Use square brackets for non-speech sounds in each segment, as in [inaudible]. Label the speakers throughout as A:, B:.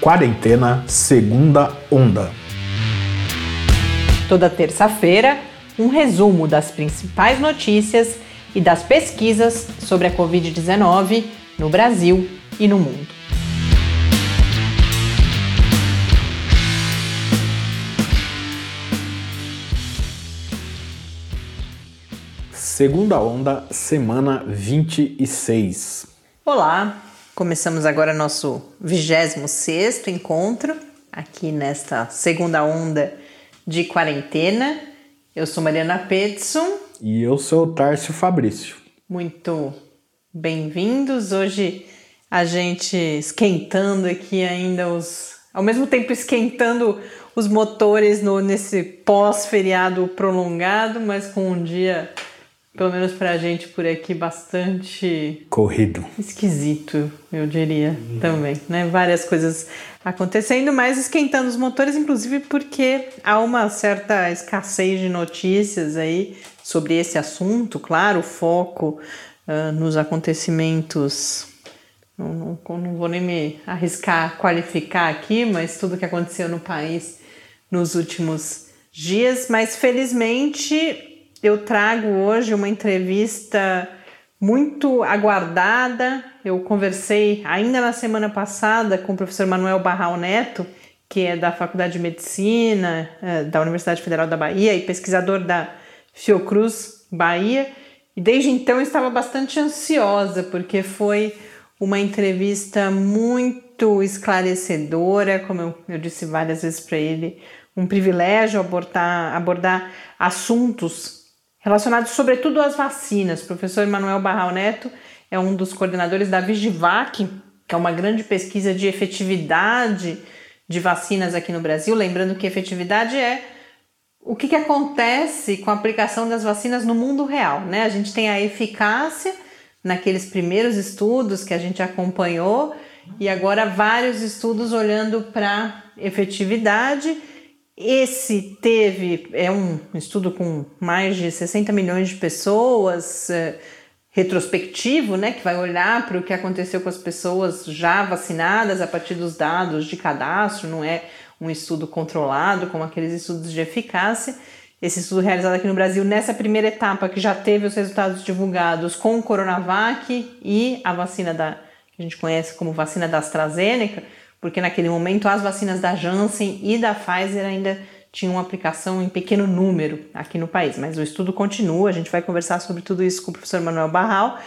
A: Quarentena Segunda Onda.
B: Toda terça-feira, um resumo das principais notícias e das pesquisas sobre a Covid-19 no Brasil e no mundo.
A: Segunda onda, semana 26.
B: Olá, começamos agora nosso 26 encontro aqui nesta segunda onda de quarentena. Eu sou Mariana Petson.
A: E eu sou o Tárcio Fabrício.
B: Muito bem-vindos. Hoje a gente esquentando aqui ainda os. Ao mesmo tempo esquentando os motores no, nesse pós-feriado prolongado, mas com um dia pelo menos pra gente por aqui, bastante.
A: Corrido.
B: Esquisito, eu diria uhum. também, né? Várias coisas acontecendo, mas esquentando os motores, inclusive porque há uma certa escassez de notícias aí sobre esse assunto. Claro, o foco uh, nos acontecimentos. Não, não, não vou nem me arriscar a qualificar aqui, mas tudo que aconteceu no país nos últimos dias. Mas felizmente eu trago hoje uma entrevista muito aguardada. Eu conversei ainda na semana passada com o professor Manuel Barral Neto, que é da Faculdade de Medicina é, da Universidade Federal da Bahia e pesquisador da Fiocruz Bahia. E desde então eu estava bastante ansiosa, porque foi uma entrevista muito esclarecedora, como eu, eu disse várias vezes para ele, um privilégio abordar, abordar assuntos relacionados sobretudo às vacinas. O professor Manuel Barral Neto é um dos coordenadores da Vigivac, que é uma grande pesquisa de efetividade de vacinas aqui no Brasil. Lembrando que efetividade é o que, que acontece com a aplicação das vacinas no mundo real. Né? A gente tem a eficácia naqueles primeiros estudos que a gente acompanhou e agora vários estudos olhando para efetividade esse teve, é um estudo com mais de 60 milhões de pessoas, é, retrospectivo, né, que vai olhar para o que aconteceu com as pessoas já vacinadas a partir dos dados de cadastro, não é um estudo controlado como aqueles estudos de eficácia. Esse estudo realizado aqui no Brasil nessa primeira etapa que já teve os resultados divulgados com o Coronavac e a vacina da que a gente conhece como vacina da AstraZeneca, porque naquele momento as vacinas da Janssen e da Pfizer ainda tinham aplicação em pequeno número aqui no país. Mas o estudo continua, a gente vai conversar sobre tudo isso com o professor Manuel Barral.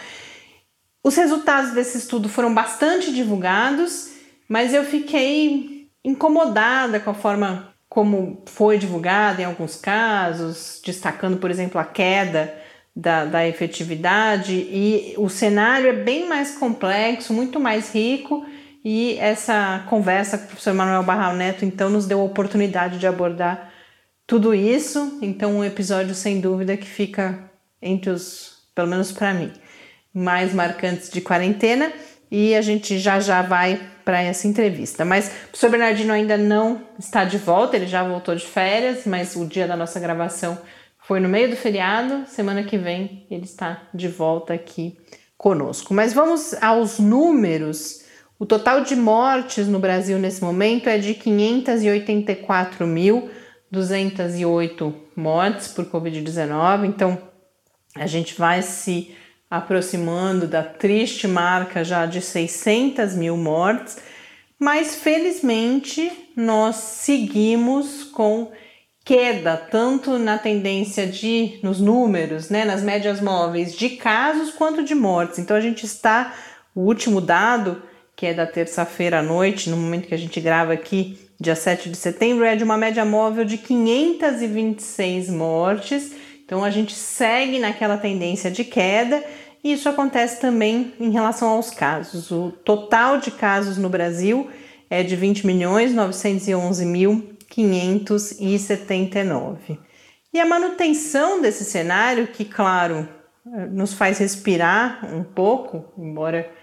B: Os resultados desse estudo foram bastante divulgados, mas eu fiquei incomodada com a forma como foi divulgado em alguns casos, destacando, por exemplo, a queda da, da efetividade, e o cenário é bem mais complexo, muito mais rico e essa conversa com o professor Manuel Barral Neto, então, nos deu a oportunidade de abordar tudo isso. Então, um episódio, sem dúvida, que fica entre os, pelo menos para mim, mais marcantes de quarentena. E a gente já já vai para essa entrevista. Mas o professor Bernardino ainda não está de volta, ele já voltou de férias, mas o dia da nossa gravação foi no meio do feriado. Semana que vem ele está de volta aqui conosco. Mas vamos aos números o total de mortes no Brasil nesse momento é de 584.208 mortes por Covid-19. Então, a gente vai se aproximando da triste marca já de 600 mil mortes, mas felizmente nós seguimos com queda tanto na tendência de nos números, né, nas médias móveis de casos quanto de mortes. Então a gente está o último dado que é da terça-feira à noite, no momento que a gente grava aqui, dia 7 de setembro, é de uma média móvel de 526 mortes. Então a gente segue naquela tendência de queda e isso acontece também em relação aos casos. O total de casos no Brasil é de 20 milhões 911 mil 579. E a manutenção desse cenário, que claro, nos faz respirar um pouco, embora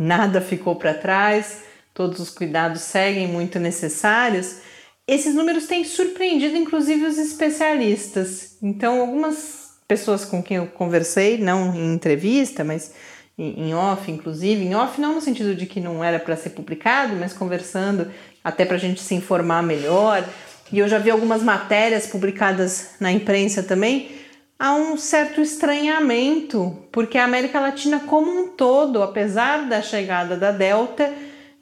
B: nada ficou para trás, todos os cuidados seguem muito necessários. Esses números têm surpreendido inclusive os especialistas. Então, algumas pessoas com quem eu conversei, não em entrevista, mas em off, inclusive, em off não no sentido de que não era para ser publicado, mas conversando até para a gente se informar melhor. E eu já vi algumas matérias publicadas na imprensa também. Há um certo estranhamento, porque a América Latina como um todo, apesar da chegada da Delta,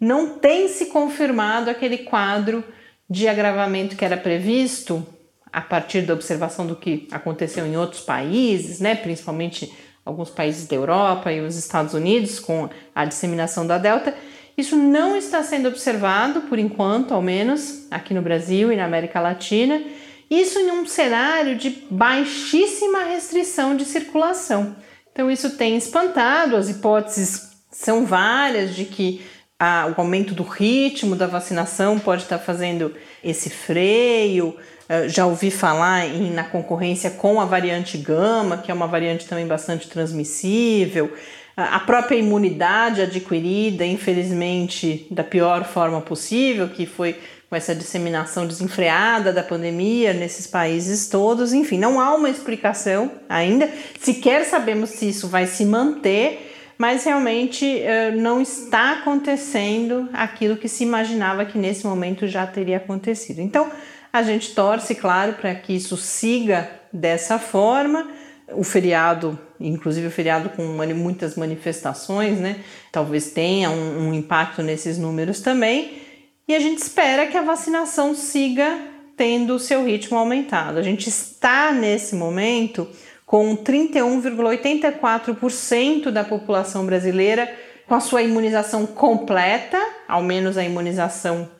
B: não tem se confirmado aquele quadro de agravamento que era previsto a partir da observação do que aconteceu em outros países, né, principalmente alguns países da Europa e os Estados Unidos com a disseminação da Delta. Isso não está sendo observado, por enquanto, ao menos, aqui no Brasil e na América Latina. Isso em um cenário de baixíssima restrição de circulação. Então, isso tem espantado, as hipóteses são várias de que a, o aumento do ritmo da vacinação pode estar fazendo esse freio. Uh, já ouvi falar em, na concorrência com a variante gama, que é uma variante também bastante transmissível. Uh, a própria imunidade adquirida, infelizmente, da pior forma possível, que foi com essa disseminação desenfreada da pandemia nesses países todos. Enfim, não há uma explicação ainda. Sequer sabemos se isso vai se manter mas realmente uh, não está acontecendo aquilo que se imaginava que nesse momento já teria acontecido. Então, a gente torce, claro, para que isso siga dessa forma. O feriado, inclusive o feriado com muitas manifestações, né? Talvez tenha um impacto nesses números também. E a gente espera que a vacinação siga tendo o seu ritmo aumentado. A gente está nesse momento com 31,84% da população brasileira com a sua imunização completa, ao menos a imunização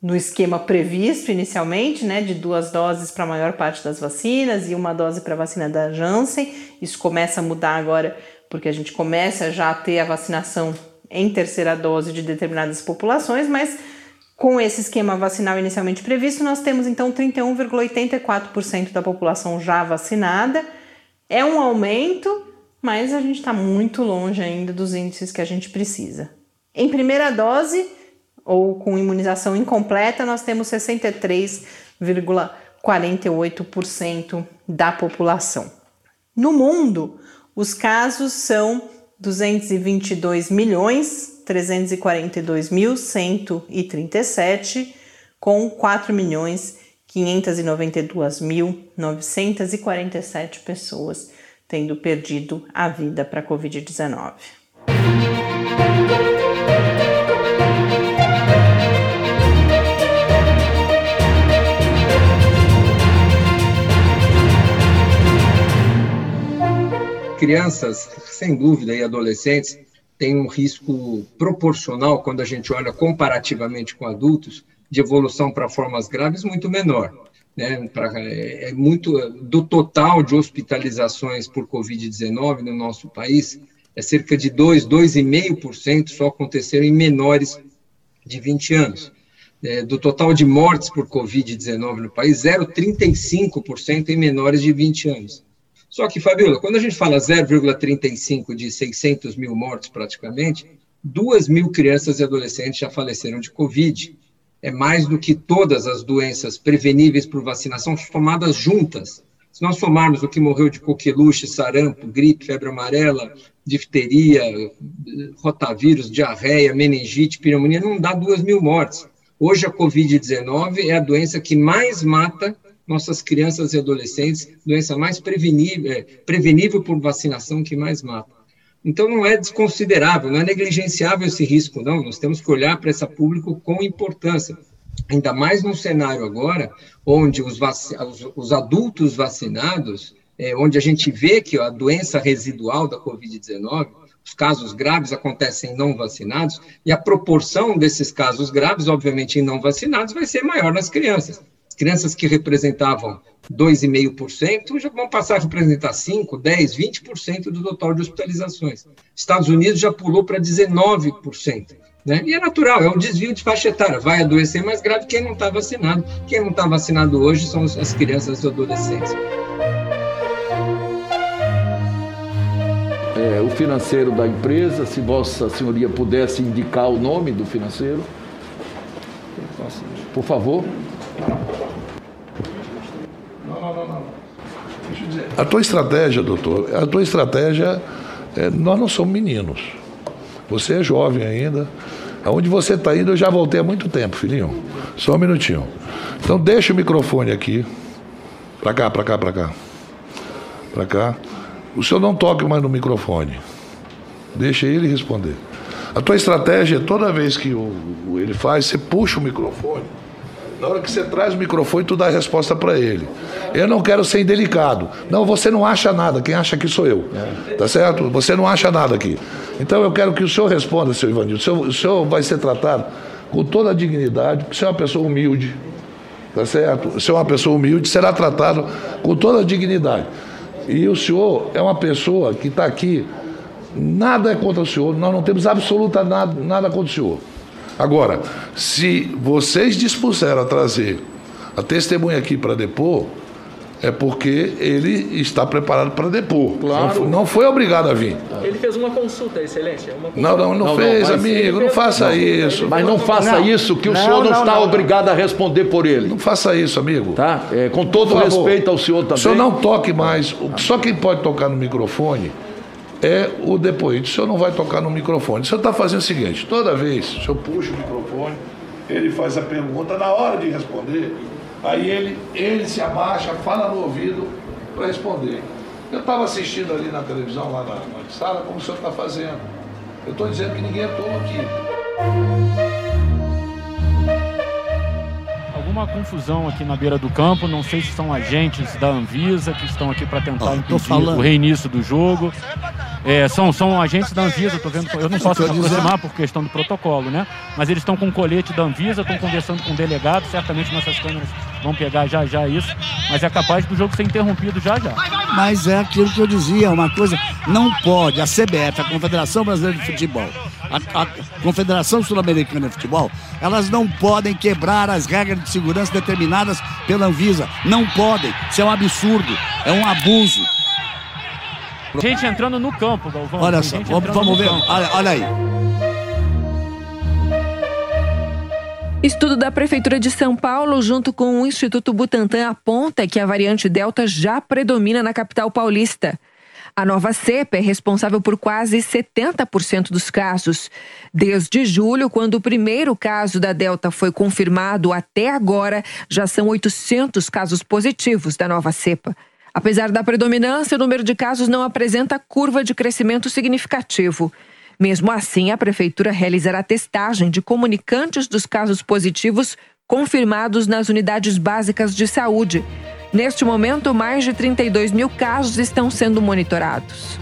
B: no esquema previsto inicialmente, né, de duas doses para a maior parte das vacinas e uma dose para a vacina da Janssen. Isso começa a mudar agora porque a gente começa já a ter a vacinação em terceira dose de determinadas populações, mas com esse esquema vacinal inicialmente previsto, nós temos então 31,84% da população já vacinada é um aumento, mas a gente está muito longe ainda dos índices que a gente precisa. Em primeira dose, ou com imunização incompleta, nós temos 63,48% da população. No mundo, os casos são 222 milhões 342 mil 137 com 4 milhões 592.947 pessoas tendo perdido a vida para a Covid-19.
C: Crianças, sem dúvida, e adolescentes têm um risco proporcional quando a gente olha comparativamente com adultos de evolução para formas graves muito menor. Né, pra, é, é muito do total de hospitalizações por Covid-19 no nosso país, é cerca de 2, 2,5% só aconteceram em menores de 20 anos. É, do total de mortes por Covid-19 no país, 0,35% em menores de 20 anos. Só que, Fabiola, quando a gente fala 0,35 de 600 mil mortes praticamente, 2 mil crianças e adolescentes já faleceram de Covid é mais do que todas as doenças preveníveis por vacinação somadas juntas. Se nós somarmos o que morreu de coqueluche, sarampo, gripe, febre amarela, difteria, rotavírus, diarreia, meningite, pneumonia, não dá duas mil mortes. Hoje a Covid-19 é a doença que mais mata nossas crianças e adolescentes, doença mais prevenível, é, prevenível por vacinação que mais mata. Então, não é desconsiderável, não é negligenciável esse risco, não. Nós temos que olhar para esse público com importância. Ainda mais num cenário agora, onde os, os, os adultos vacinados, é, onde a gente vê que a doença residual da Covid-19, os casos graves acontecem em não vacinados, e a proporção desses casos graves, obviamente, em não vacinados, vai ser maior nas crianças crianças que representavam 2,5% já vão passar a representar 5, 10, 20% do total de hospitalizações. Estados Unidos já pulou para 19%. Né? E é natural, é um desvio de faixa etária. Vai adoecer mais grave quem não está vacinado. Quem não está vacinado hoje são as crianças e adolescentes.
D: É, o financeiro da empresa, se Vossa Senhoria pudesse indicar o nome do financeiro. Por favor.
E: A tua estratégia, doutor, a tua estratégia É, nós não somos meninos. Você é jovem ainda. Aonde você está indo, eu já voltei há muito tempo, filhinho. Só um minutinho. Então deixa o microfone aqui. Para cá, para cá, para cá. Para cá. O senhor não toque mais no microfone. Deixa ele responder. A tua estratégia é toda vez que ele faz, você puxa o microfone. Na hora que você traz o microfone, tu dá a resposta para ele. Eu não quero ser indelicado. Não, você não acha nada. Quem acha aqui sou eu. Tá certo? Você não acha nada aqui. Então eu quero que o senhor responda, seu Ivanildo. O senhor, o senhor vai ser tratado com toda a dignidade, porque você é uma pessoa humilde. Tá certo? Você é uma pessoa humilde, será tratado com toda a dignidade. E o senhor é uma pessoa que está aqui, nada é contra o senhor, nós não temos absoluta nada, nada contra o senhor. Agora, se vocês dispuseram a trazer a testemunha aqui para depor, é porque ele está preparado para depor.
D: Claro.
E: Não, não, foi obrigado a vir.
F: Ele fez uma consulta, Excelência. Uma consulta.
E: Não, não, não, não fez, amigo. Não faça isso.
D: Mas não faça isso, que o senhor não, está obrigado a responder por ele.
E: Não faça isso, amigo.
D: Tá? É, com todo respeito ao senhor também.
E: O senhor não toque mais. Só quem pode tocar no microfone é o depoente. O senhor não vai tocar no microfone. O senhor está fazendo o seguinte: toda vez o senhor puxa o microfone, ele faz a pergunta, na hora de responder, aí ele, ele se abaixa, fala no ouvido para responder. Eu estava assistindo ali na televisão, lá na, na sala, como o senhor está fazendo. Eu estou dizendo que ninguém é tolo aqui.
G: Alguma confusão aqui na beira do campo, não sei se são agentes da Anvisa que estão aqui para tentar impedir o reinício do jogo. É, são, são agentes da Anvisa, tô vendo, eu não posso me aproximar por questão do protocolo, né? Mas eles estão com colete da Anvisa, estão conversando com o delegado, certamente nossas câmeras vão pegar já já isso, mas é capaz do jogo ser interrompido já já.
H: Mas é aquilo que eu dizia, uma coisa, não pode, a CBF, a Confederação Brasileira de Futebol, a, a Confederação Sul-Americana de Futebol, elas não podem quebrar as regras de segurança determinadas pela Anvisa. Não podem. Isso é um absurdo, é um abuso.
G: Gente entrando no campo, Galvão.
H: Olha só, vamos, vamos ver. Olha, olha aí.
I: Estudo da Prefeitura de São Paulo, junto com o Instituto Butantan, aponta que a variante Delta já predomina na capital paulista. A nova cepa é responsável por quase 70% dos casos. Desde julho, quando o primeiro caso da Delta foi confirmado, até agora já são 800 casos positivos da nova cepa. Apesar da predominância, o número de casos não apresenta curva de crescimento significativo. Mesmo assim, a Prefeitura realizará testagem de comunicantes dos casos positivos confirmados nas unidades básicas de saúde. Neste momento, mais de 32 mil casos estão sendo monitorados.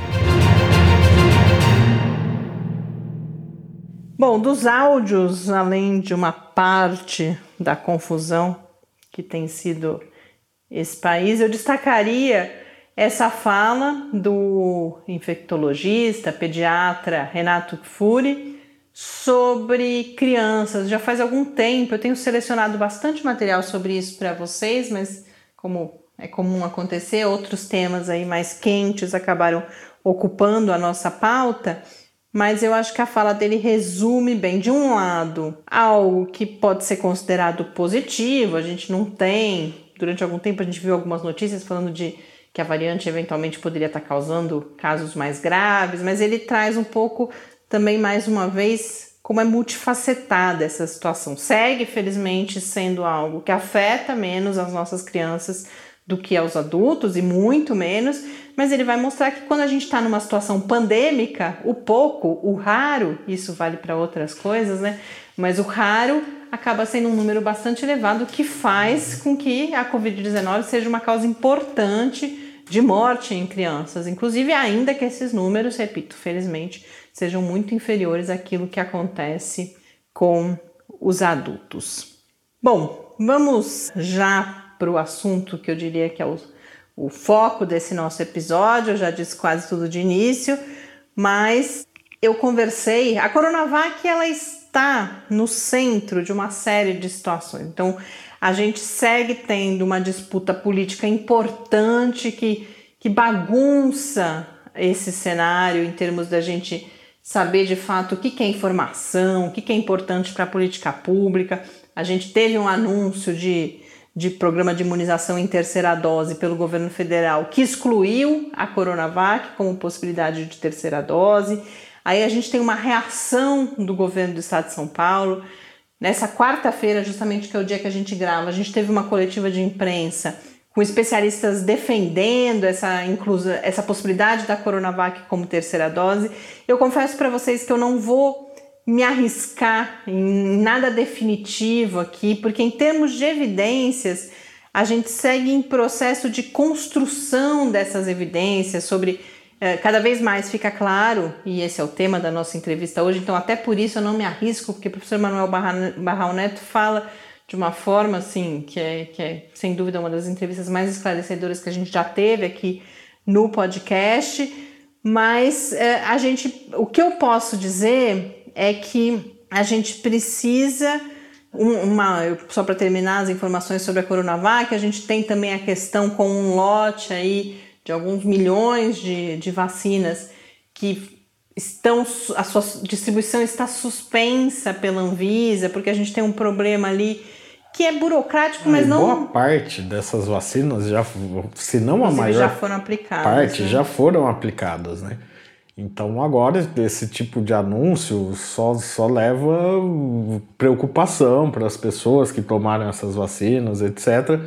B: Bom, dos áudios, além de uma parte da confusão que tem sido esse país, eu destacaria essa fala do infectologista, pediatra Renato Furi sobre crianças. Já faz algum tempo eu tenho selecionado bastante material sobre isso para vocês, mas como é comum acontecer, outros temas aí mais quentes acabaram ocupando a nossa pauta. Mas eu acho que a fala dele resume bem, de um lado, algo que pode ser considerado positivo, a gente não tem durante algum tempo a gente viu algumas notícias falando de que a variante eventualmente poderia estar causando casos mais graves, mas ele traz um pouco também mais uma vez como é multifacetada essa situação. Segue, felizmente, sendo algo que afeta menos as nossas crianças do que aos adultos e muito menos, mas ele vai mostrar que quando a gente está numa situação pandêmica, o pouco, o raro, isso vale para outras coisas, né? Mas o raro acaba sendo um número bastante elevado que faz com que a Covid-19 seja uma causa importante de morte em crianças, inclusive ainda que esses números, repito, felizmente, sejam muito inferiores àquilo que acontece com os adultos. Bom, vamos já para o assunto que eu diria que é o, o foco desse nosso episódio. Eu já disse quase tudo de início, mas eu conversei. A Coronavac ela está está no centro de uma série de situações. Então, a gente segue tendo uma disputa política importante que, que bagunça esse cenário em termos da gente saber de fato o que, é informação, o que, é importante para a política pública. A gente teve um anúncio de, de programa de imunização em terceira dose pelo governo federal, que excluiu a Coronavac como possibilidade de terceira dose. Aí a gente tem uma reação do governo do estado de São Paulo. Nessa quarta-feira, justamente que é o dia que a gente grava, a gente teve uma coletiva de imprensa com especialistas defendendo essa inclusão, essa possibilidade da Coronavac como terceira dose. Eu confesso para vocês que eu não vou me arriscar em nada definitivo aqui, porque em termos de evidências, a gente segue em processo de construção dessas evidências sobre cada vez mais fica claro, e esse é o tema da nossa entrevista hoje, então até por isso eu não me arrisco, porque o professor Manuel Barral Neto fala de uma forma assim, que é, que é sem dúvida uma das entrevistas mais esclarecedoras que a gente já teve aqui no podcast, mas é, a gente, o que eu posso dizer é que a gente precisa uma, só para terminar as informações sobre a Coronavac, a gente tem também a questão com um lote aí de alguns milhões de, de vacinas que estão a sua distribuição está suspensa pela Anvisa, porque a gente tem um problema ali que é burocrático, mas não.
A: Boa parte dessas vacinas já, se não a maior
B: já foram aplicadas.
A: Parte
B: né?
A: já foram aplicadas, né? Então agora esse tipo de anúncio só, só leva preocupação para as pessoas que tomaram essas vacinas, etc.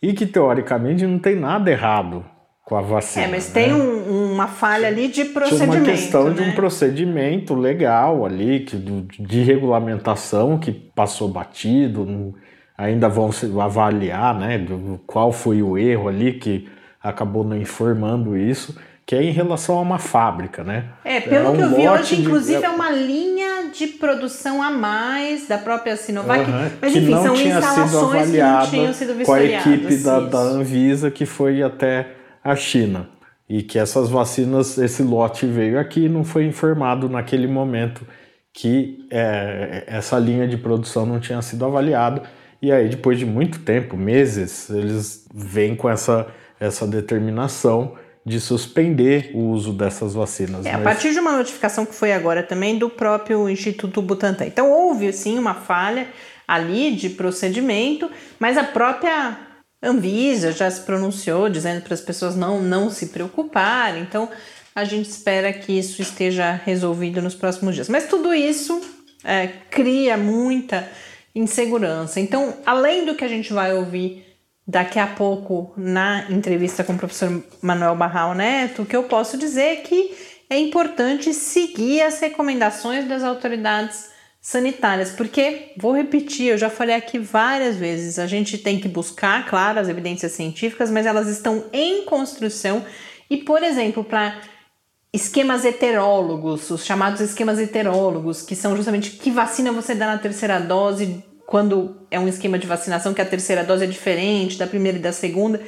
A: E que teoricamente não tem nada errado com a vacina.
B: É, mas né? tem um, uma falha ali de procedimento. Tinha
A: uma questão
B: né?
A: de um procedimento legal ali, que, de regulamentação que passou batido, ainda vão avaliar né, qual foi o erro ali que acabou não informando isso que é em relação a uma fábrica, né?
B: É, pelo é um que eu vi hoje, inclusive, de... é uma linha de produção a mais da própria Sinovac,
A: uhum,
B: mas
A: que
B: enfim,
A: não
B: são
A: tinha
B: instalações que não tinham sido
A: com a equipe da, da Anvisa que foi até a China. E que essas vacinas, esse lote veio aqui e não foi informado naquele momento que é, essa linha de produção não tinha sido avaliada. E aí, depois de muito tempo, meses, eles vêm com essa, essa determinação de suspender o uso dessas vacinas.
B: É, mas... A partir de uma notificação que foi agora também do próprio Instituto Butantan. Então houve sim uma falha ali de procedimento, mas a própria Anvisa já se pronunciou dizendo para as pessoas não, não se preocuparem. Então a gente espera que isso esteja resolvido nos próximos dias. Mas tudo isso é, cria muita insegurança. Então, além do que a gente vai ouvir daqui a pouco na entrevista com o professor Manuel Barral Neto, o que eu posso dizer é que é importante seguir as recomendações das autoridades sanitárias, porque, vou repetir, eu já falei aqui várias vezes, a gente tem que buscar, claro, as evidências científicas, mas elas estão em construção e, por exemplo, para esquemas heterólogos, os chamados esquemas heterólogos, que são justamente que vacina você dá na terceira dose quando é um esquema de vacinação que a terceira dose é diferente da primeira e da segunda.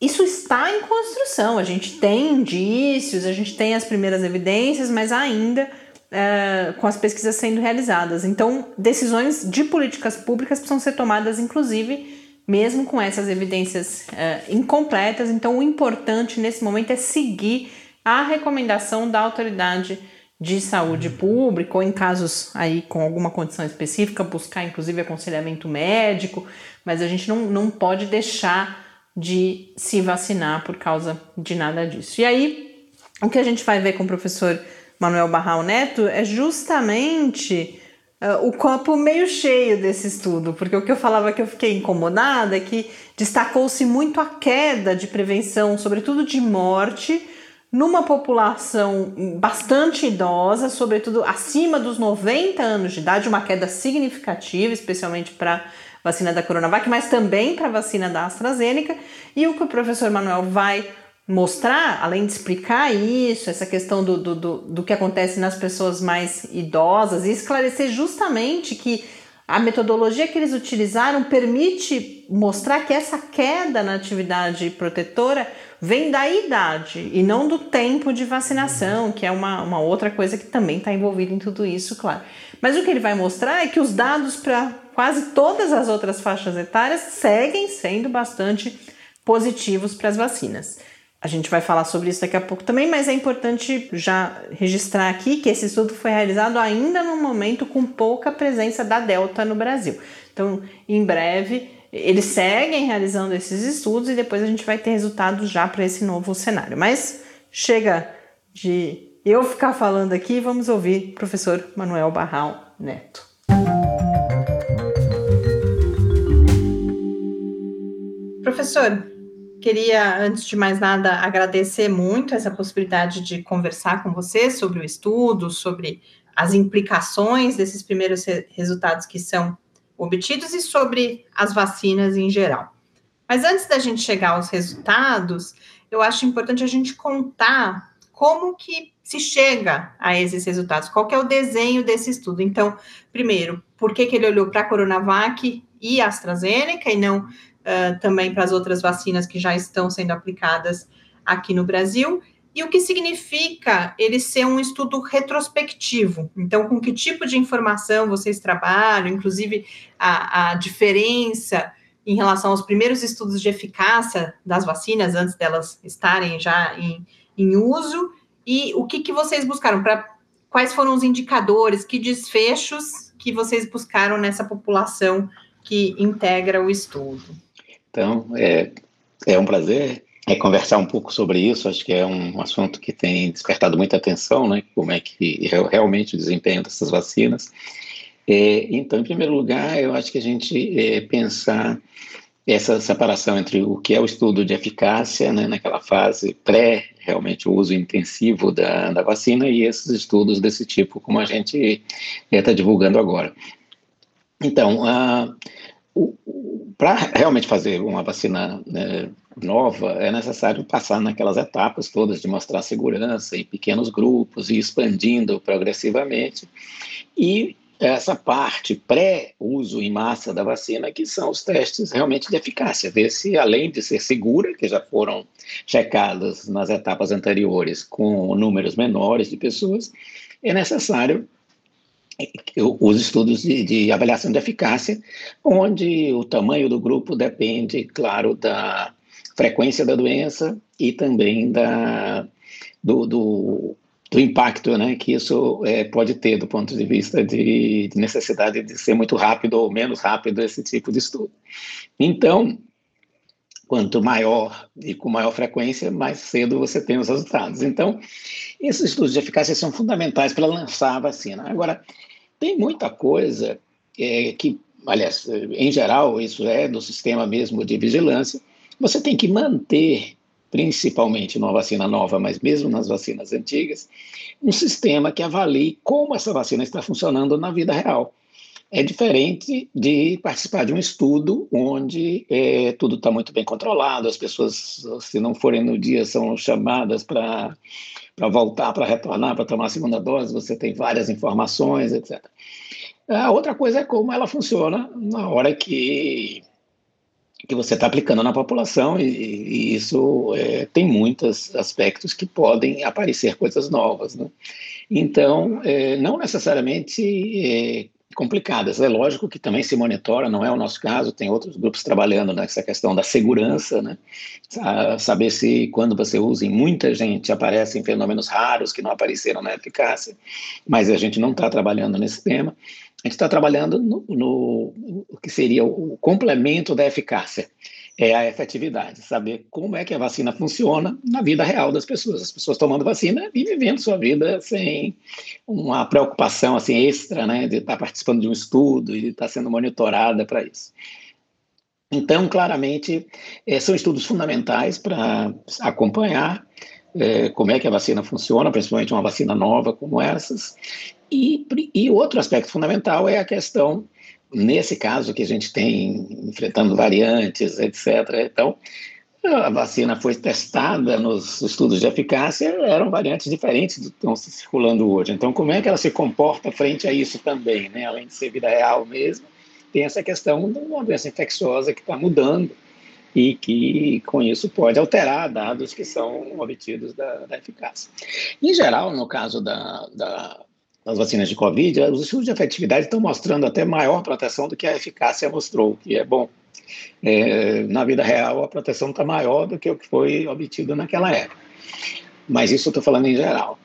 B: Isso está em construção. A gente tem indícios, a gente tem as primeiras evidências, mas ainda é, com as pesquisas sendo realizadas. Então, decisões de políticas públicas precisam ser tomadas, inclusive, mesmo com essas evidências é, incompletas. Então, o importante nesse momento é seguir a recomendação da autoridade de saúde pública ou em casos aí com alguma condição específica, buscar inclusive aconselhamento médico, mas a gente não, não pode deixar de se vacinar por causa de nada disso. E aí, o que a gente vai ver com o professor Manuel Barral Neto é justamente uh, o copo meio cheio desse estudo, porque o que eu falava que eu fiquei incomodada é que destacou-se muito a queda de prevenção, sobretudo de morte, numa população bastante idosa, sobretudo acima dos 90 anos de idade, uma queda significativa, especialmente para vacina da Coronavac, mas também para a vacina da AstraZeneca. E o que o professor Manuel vai mostrar, além de explicar isso, essa questão do, do, do, do que acontece nas pessoas mais idosas, e esclarecer justamente que a metodologia que eles utilizaram permite mostrar que essa queda na atividade protetora vem da idade e não do tempo de vacinação, que é uma, uma outra coisa que também está envolvida em tudo isso, claro. Mas o que ele vai mostrar é que os dados para quase todas as outras faixas etárias seguem sendo bastante positivos para as vacinas. A gente vai falar sobre isso daqui a pouco também, mas é importante já registrar aqui que esse estudo foi realizado ainda num momento com pouca presença da Delta no Brasil. Então, em breve, eles seguem realizando esses estudos e depois a gente vai ter resultados já para esse novo cenário. Mas chega de eu ficar falando aqui, vamos ouvir o professor Manuel Barral Neto. Professor, queria, antes de mais nada, agradecer muito essa possibilidade de conversar com você sobre o estudo, sobre as implicações desses primeiros re resultados que são obtidos e sobre as vacinas em geral. Mas antes da gente chegar aos resultados, eu acho importante a gente contar como que se chega a esses resultados, qual é o desenho desse estudo. Então, primeiro, por que, que ele olhou para a Coronavac e AstraZeneca e não uh, também para as outras vacinas que já estão sendo aplicadas aqui no Brasil? E o que significa ele ser um estudo retrospectivo? Então, com que tipo de informação vocês trabalham, inclusive a, a diferença em relação aos primeiros estudos de eficácia das vacinas, antes delas estarem já em, em uso, e o que, que vocês buscaram? Pra, quais foram os indicadores, que desfechos que vocês buscaram nessa população que integra o estudo?
J: Então, é, é um prazer é conversar um pouco sobre isso. Acho que é um assunto que tem despertado muita atenção, né? Como é que é realmente o desempenho dessas vacinas. É, então, em primeiro lugar, eu acho que a gente é, pensar essa separação entre o que é o estudo de eficácia, né, naquela fase pré, realmente, o uso intensivo da, da vacina, e esses estudos desse tipo, como a gente está é, divulgando agora. Então, para realmente fazer uma vacina né, nova, é necessário passar naquelas etapas todas de mostrar segurança em pequenos grupos e expandindo progressivamente. E essa parte pré-uso em massa da vacina, que são os testes realmente de eficácia, ver se, além de ser segura, que já foram checadas nas etapas anteriores com números menores de pessoas, é necessário os estudos de, de, avaliação de eficácia, onde o tamanho do grupo depende, claro, da frequência da doença e também da, do, do, do impacto né, que isso é, pode ter do ponto de vista de, de, necessidade de ser muito rápido ou menos rápido esse tipo de estudo. Então, quanto maior e com maior frequência, mais cedo você tem os resultados. Então, esses estudos de eficácia são fundamentais para lançar a vacina. Agora, tem muita coisa é, que, aliás, em geral, isso é do sistema mesmo de vigilância, você tem que manter, principalmente numa vacina nova, mas mesmo nas vacinas antigas, um sistema que avalie como essa vacina está funcionando na vida real. É diferente de participar de um estudo onde é, tudo está muito bem controlado, as pessoas, se não forem no dia, são chamadas para voltar, para retornar, para tomar a segunda dose, você tem várias informações, etc. A outra coisa é como ela funciona na hora que que você está aplicando na população e, e isso é, tem muitos aspectos que podem aparecer coisas novas, né? Então, é, não necessariamente é, complicadas. É lógico que também se monitora, não é o nosso caso, tem outros grupos trabalhando nessa questão da segurança, né? Saber se quando você usa em muita gente aparecem fenômenos raros que não apareceram na eficácia, mas a gente não está trabalhando nesse tema. A gente está trabalhando no, no, no que seria o complemento da eficácia é a efetividade, saber como é que a vacina funciona na vida real das pessoas. As pessoas tomando vacina e vivendo sua vida sem uma preocupação assim extra, né, de estar participando de um estudo e de estar sendo monitorada para isso. Então, claramente, é, são estudos fundamentais para acompanhar é, como é que a vacina funciona, principalmente uma vacina nova como essas. E, e outro aspecto fundamental é a questão nesse caso que a gente tem enfrentando variantes, etc. Então, a vacina foi testada nos estudos de eficácia, eram variantes diferentes do que estão circulando hoje. Então, como é que ela se comporta frente a isso também, né? Além de ser vida real mesmo, tem essa questão de uma doença infecciosa que está mudando e que, com isso, pode alterar dados que são obtidos da, da eficácia. Em geral, no caso da, da das vacinas de Covid, os estudos de efetividade estão mostrando até maior proteção do que a eficácia mostrou, que é bom. É, na vida real, a proteção está maior do que o que foi obtido naquela época. Mas isso eu estou falando em geral.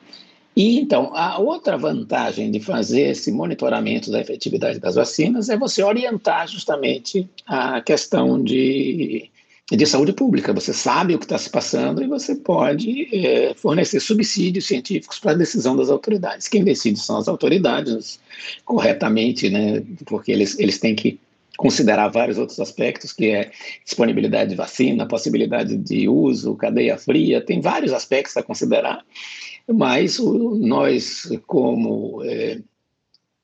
J: E então, a outra vantagem de fazer esse monitoramento da efetividade das vacinas é você orientar justamente a questão de, de saúde pública. Você sabe o que está se passando e você pode é, fornecer subsídios científicos para a decisão das autoridades. Quem decide são as autoridades, corretamente, né, porque eles, eles têm que considerar vários outros aspectos, que é disponibilidade de vacina, possibilidade de uso, cadeia fria, tem vários aspectos a considerar, mas o, nós, como é,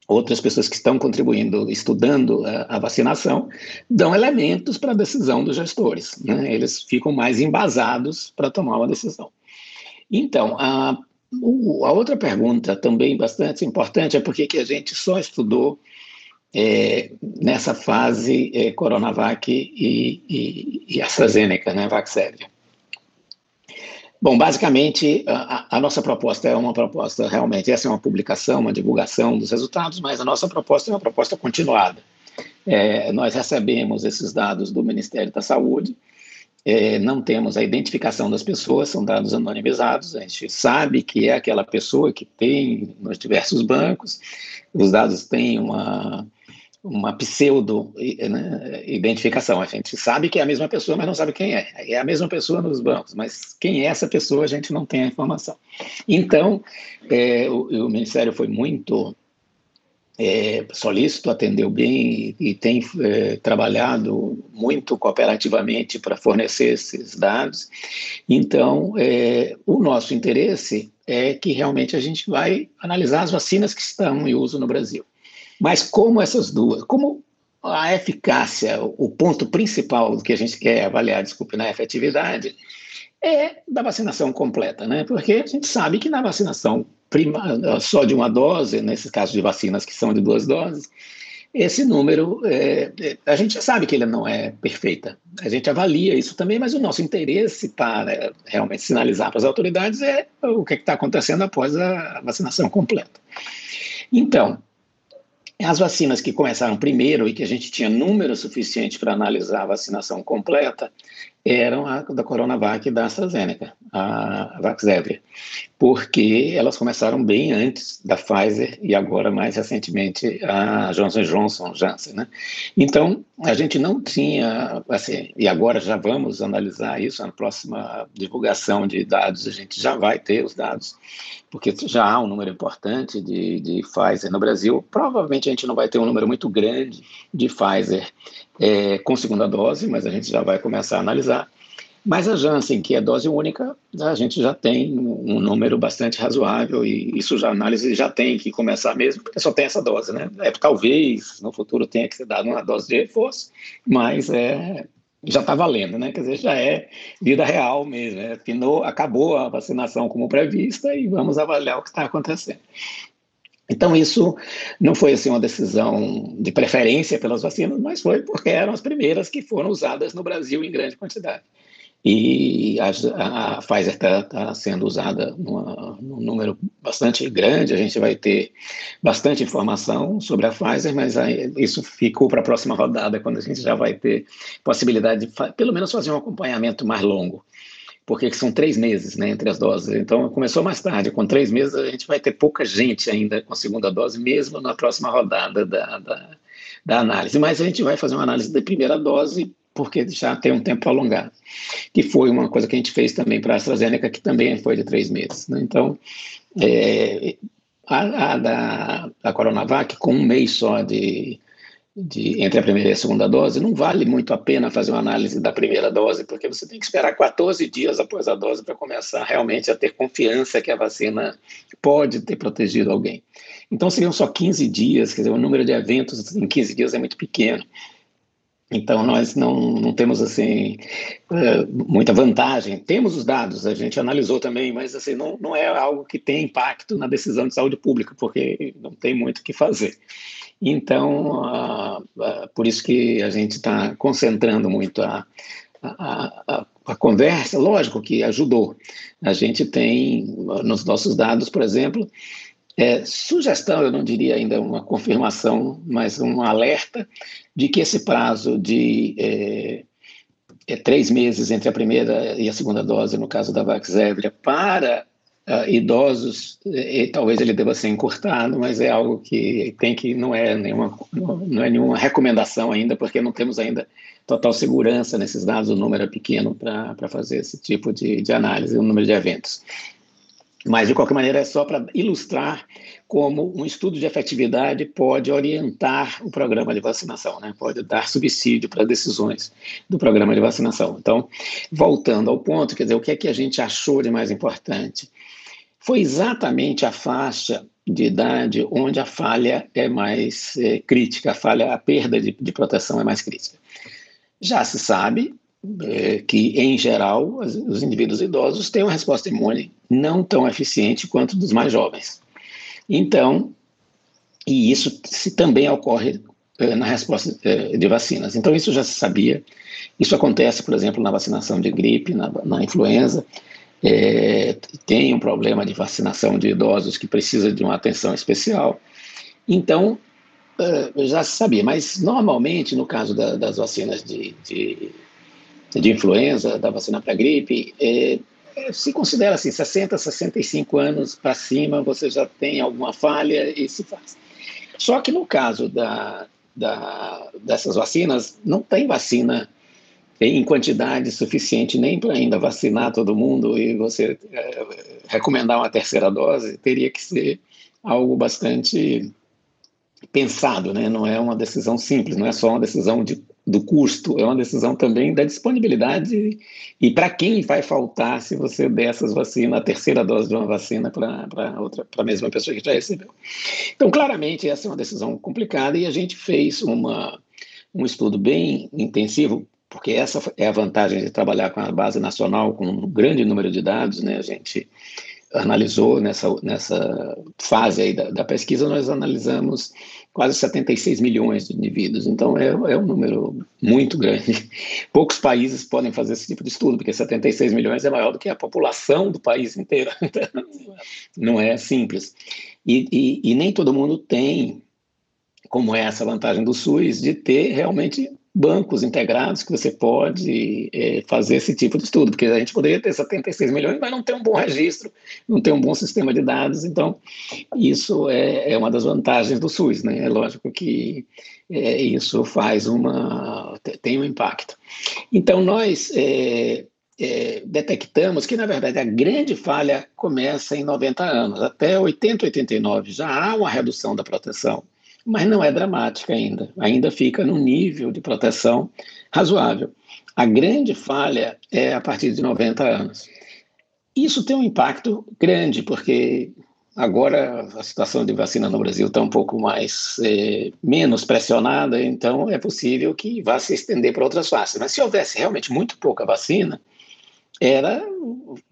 J: outras pessoas que estão contribuindo, estudando a, a vacinação, dão elementos para a decisão dos gestores, né? eles ficam mais embasados para tomar uma decisão. Então, a, a outra pergunta também bastante importante é por que a gente só estudou é, nessa fase é, Coronavac e, e, e AstraZeneca, né, Vaxzevria. Bom, basicamente, a, a, nossa proposta é uma proposta realmente, essa é uma publicação, uma divulgação dos resultados, mas a nossa proposta é uma proposta continuada. É, nós recebemos esses dados do Ministério da Saúde, é, não temos a identificação das pessoas, são dados anonimizados, a gente sabe que é aquela pessoa que tem nos diversos bancos, os dados têm uma, uma pseudo né. A gente sabe que é a mesma pessoa, mas não sabe quem é. É a mesma pessoa nos bancos, mas quem é essa pessoa a gente não tem a informação. Então, é, o, o, Ministério foi muito é, solícito, atendeu bem e, e tem é, trabalhado muito cooperativamente para fornecer esses dados. Então, é, o nosso interesse é que realmente a gente vai analisar as vacinas que estão em uso no Brasil. Mas como essas duas, como a eficácia, o ponto principal do que a gente quer avaliar, desculpe, na efetividade, é da vacinação completa, né? Porque a gente sabe que na vacinação prima, só de uma dose, nesse caso de vacinas que são de duas doses, esse número, é, é, a gente já sabe que ele não é perfeita. A gente avalia isso também, mas o nosso interesse para realmente sinalizar para as autoridades é o que é está acontecendo após a vacinação completa. Então, as vacinas que começaram primeiro e que a gente tinha número suficiente para analisar a vacinação completa eram a da Coronavac e da AstraZeneca, a Vaxzevria, porque elas começaram bem antes da Pfizer e agora mais recentemente a Johnson Johnson, Janssen, né? Então, a gente não tinha, assim, e agora já vamos analisar isso, na próxima divulgação de dados a gente já vai ter os dados, porque já há um número importante de, de Pfizer no Brasil, provavelmente a gente não vai ter um número muito grande de Pfizer é, com segunda dose, mas a gente já vai começar a analisar. Mas a Janssen, que é dose única, a gente já tem um número bastante razoável e isso já a análise já tem que começar mesmo, porque só tem essa dose, né? É, talvez no futuro tenha que ser dado uma dose de reforço, mas é, já está valendo, né? Quer dizer, já é vida real mesmo. É, finou, acabou a vacinação como prevista e vamos avaliar o que está acontecendo. Então, isso não foi assim, uma decisão de preferência pelas vacinas, mas foi porque eram as primeiras que foram usadas no Brasil em grande quantidade. E a, a Pfizer está tá sendo usada numa, num número bastante grande, a gente vai ter bastante informação sobre a Pfizer, mas isso ficou para a próxima rodada, quando a gente já vai ter possibilidade de, pelo menos, fazer um acompanhamento mais longo porque são três meses né, entre as doses. Então, começou mais tarde. Com três meses, a gente vai ter pouca gente ainda com a segunda dose, mesmo na próxima rodada da, da, da análise. Mas a gente vai fazer uma análise da primeira dose, porque já tem um tempo alongado. Que foi uma coisa que a gente fez também para a AstraZeneca, que também foi de três meses. Né? Então, é, a, a da, da Coronavac, com um mês só de de, entre a primeira e a segunda dose, não vale muito a pena fazer uma análise da primeira dose, porque você tem que esperar 14 dias após a dose para começar realmente a ter confiança que a vacina pode ter protegido alguém. Então seriam só 15 dias, quer dizer, o número de eventos em 15 dias é muito pequeno. Então, nós não, não temos, assim, eh, muita vantagem. Temos os dados, a gente analisou também, mas, assim, não, não é algo que tem impacto na decisão de saúde pública, porque não tem muito o que fazer. Então, por isso que a gente está concentrando muito a, a, a, a, conversa. Lógico que ajudou. A gente tem, nos nossos dados, por exemplo, é, sugestão, eu não diria ainda uma confirmação, mas um alerta de que esse prazo de é, é, três meses entre a primeira e a segunda dose, no caso da Vaxzevria, para uh, idosos, e, e, talvez ele deva ser encurtado, mas é algo que tem que não é nenhuma não é nenhuma recomendação ainda, porque não temos ainda total segurança nesses dados, o número é pequeno para fazer esse tipo de, de análise, o número de eventos. Mas, de qualquer maneira, é só para ilustrar como um estudo de efetividade pode orientar o programa de vacinação, né? pode dar subsídio para decisões do programa de vacinação. Então, voltando ao ponto, quer dizer, o que é que a gente achou de mais importante? Foi exatamente a faixa de idade onde a falha é mais é, crítica, a falha, a perda de, de proteção é mais crítica. Já se sabe é, que, em geral, os indivíduos idosos têm uma resposta imune não tão eficiente quanto dos mais jovens. Então, e isso se também ocorre é, na resposta é, de vacinas. Então, isso já se sabia. Isso acontece, por exemplo, na vacinação de gripe, na, na influenza. É, tem um problema de vacinação de idosos que precisa de uma atenção especial. Então, já se sabia, mas normalmente, no caso da, das vacinas de, de de influenza, da vacina para gripe, é, é, se considera assim, 60, 65 anos para cima, você já tem alguma falha e se faz. Só que no caso da, da, dessas vacinas, não tem vacina em quantidade suficiente nem para ainda vacinar todo mundo e você é, recomendar uma terceira dose, teria que ser algo bastante pensado, né? não é uma decisão simples, não é só uma decisão de do custo, é uma decisão também da disponibilidade e para quem vai faltar se você der essas vacinas, a terceira dose de uma vacina para outra, para a mesma pessoa que já recebeu. Então, claramente, essa é uma decisão complicada e a gente fez uma, um estudo bem intensivo, porque essa é a vantagem de trabalhar com a base nacional, com um grande número de dados, né? A gente analisou nessa, nessa fase aí da, da pesquisa, nós analisamos quase 76 milhões de indivíduos. Então, é, é um número muito grande. [laughs] Poucos países podem fazer esse tipo de estudo, porque 76 milhões é maior do que a população do país inteiro. [laughs] Então, não é simples. E, e, e nem todo mundo tem, como é essa vantagem do SUS, de ter realmente bancos integrados que você pode é, fazer esse tipo de estudo, porque a gente poderia ter 76 milhões, mas não ter um bom registro, não ter um bom sistema de dados, então isso é, é uma das vantagens do SUS, né? É lógico que é, isso faz uma tem um impacto. Então nós é, detectamos que, na verdade, a grande falha começa em 90 anos. Até 80, 89 já há uma redução da proteção mas não é dramática ainda. Ainda fica no nível de proteção razoável. A grande falha é a partir de 90 anos. Isso tem um impacto grande, porque agora a situação de vacina no Brasil está um pouco mais é, menos pressionada, então é possível que vá se estender para outras faces. Mas se houvesse realmente muito pouca vacina, era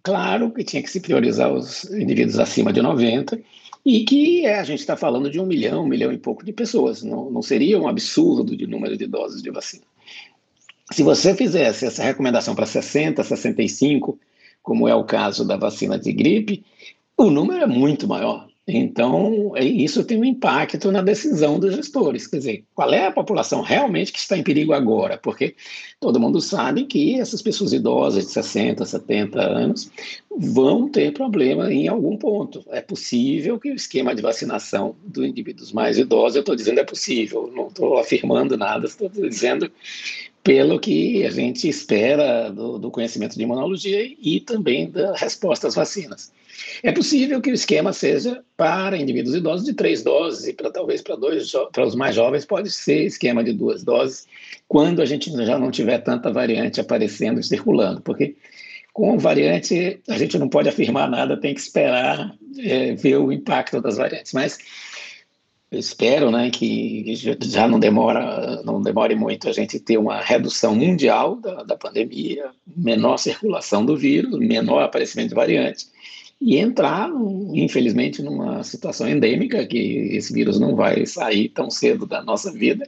J: claro que tinha que se priorizar os indivíduos acima de 90 e que é, a gente está falando de um milhão, um milhão e pouco de pessoas. Não, não seria um absurdo de número de doses de vacina. Se você fizesse essa recomendação para 60, 65, como é o caso da vacina de gripe, o número é muito maior. Então, é, isso tem um impacto na decisão dos gestores. Quer dizer, qual é a população realmente que está em perigo agora? Porque todo mundo sabe que essas pessoas idosas de 60, 70 anos vão ter problema em algum ponto. É possível que o esquema de vacinação dos indivíduos mais idosos, eu estou dizendo é possível, não estou afirmando nada, estou dizendo pelo que a gente espera do, do conhecimento de imunologia e também da resposta às vacinas. É possível que o esquema seja para indivíduos idosos de três doses e para talvez para dois para os mais jovens pode ser esquema de duas doses quando a gente já não tiver tanta variante aparecendo e circulando, porque com variante a gente não pode afirmar nada, tem que esperar é, ver o impacto das variantes, mas espero, né, que já não demora, não demore muito a gente ter uma redução mundial da, da pandemia, menor circulação do vírus, menor aparecimento de variantes e entrar, infelizmente, numa situação endêmica que esse vírus não vai sair tão cedo da nossa vida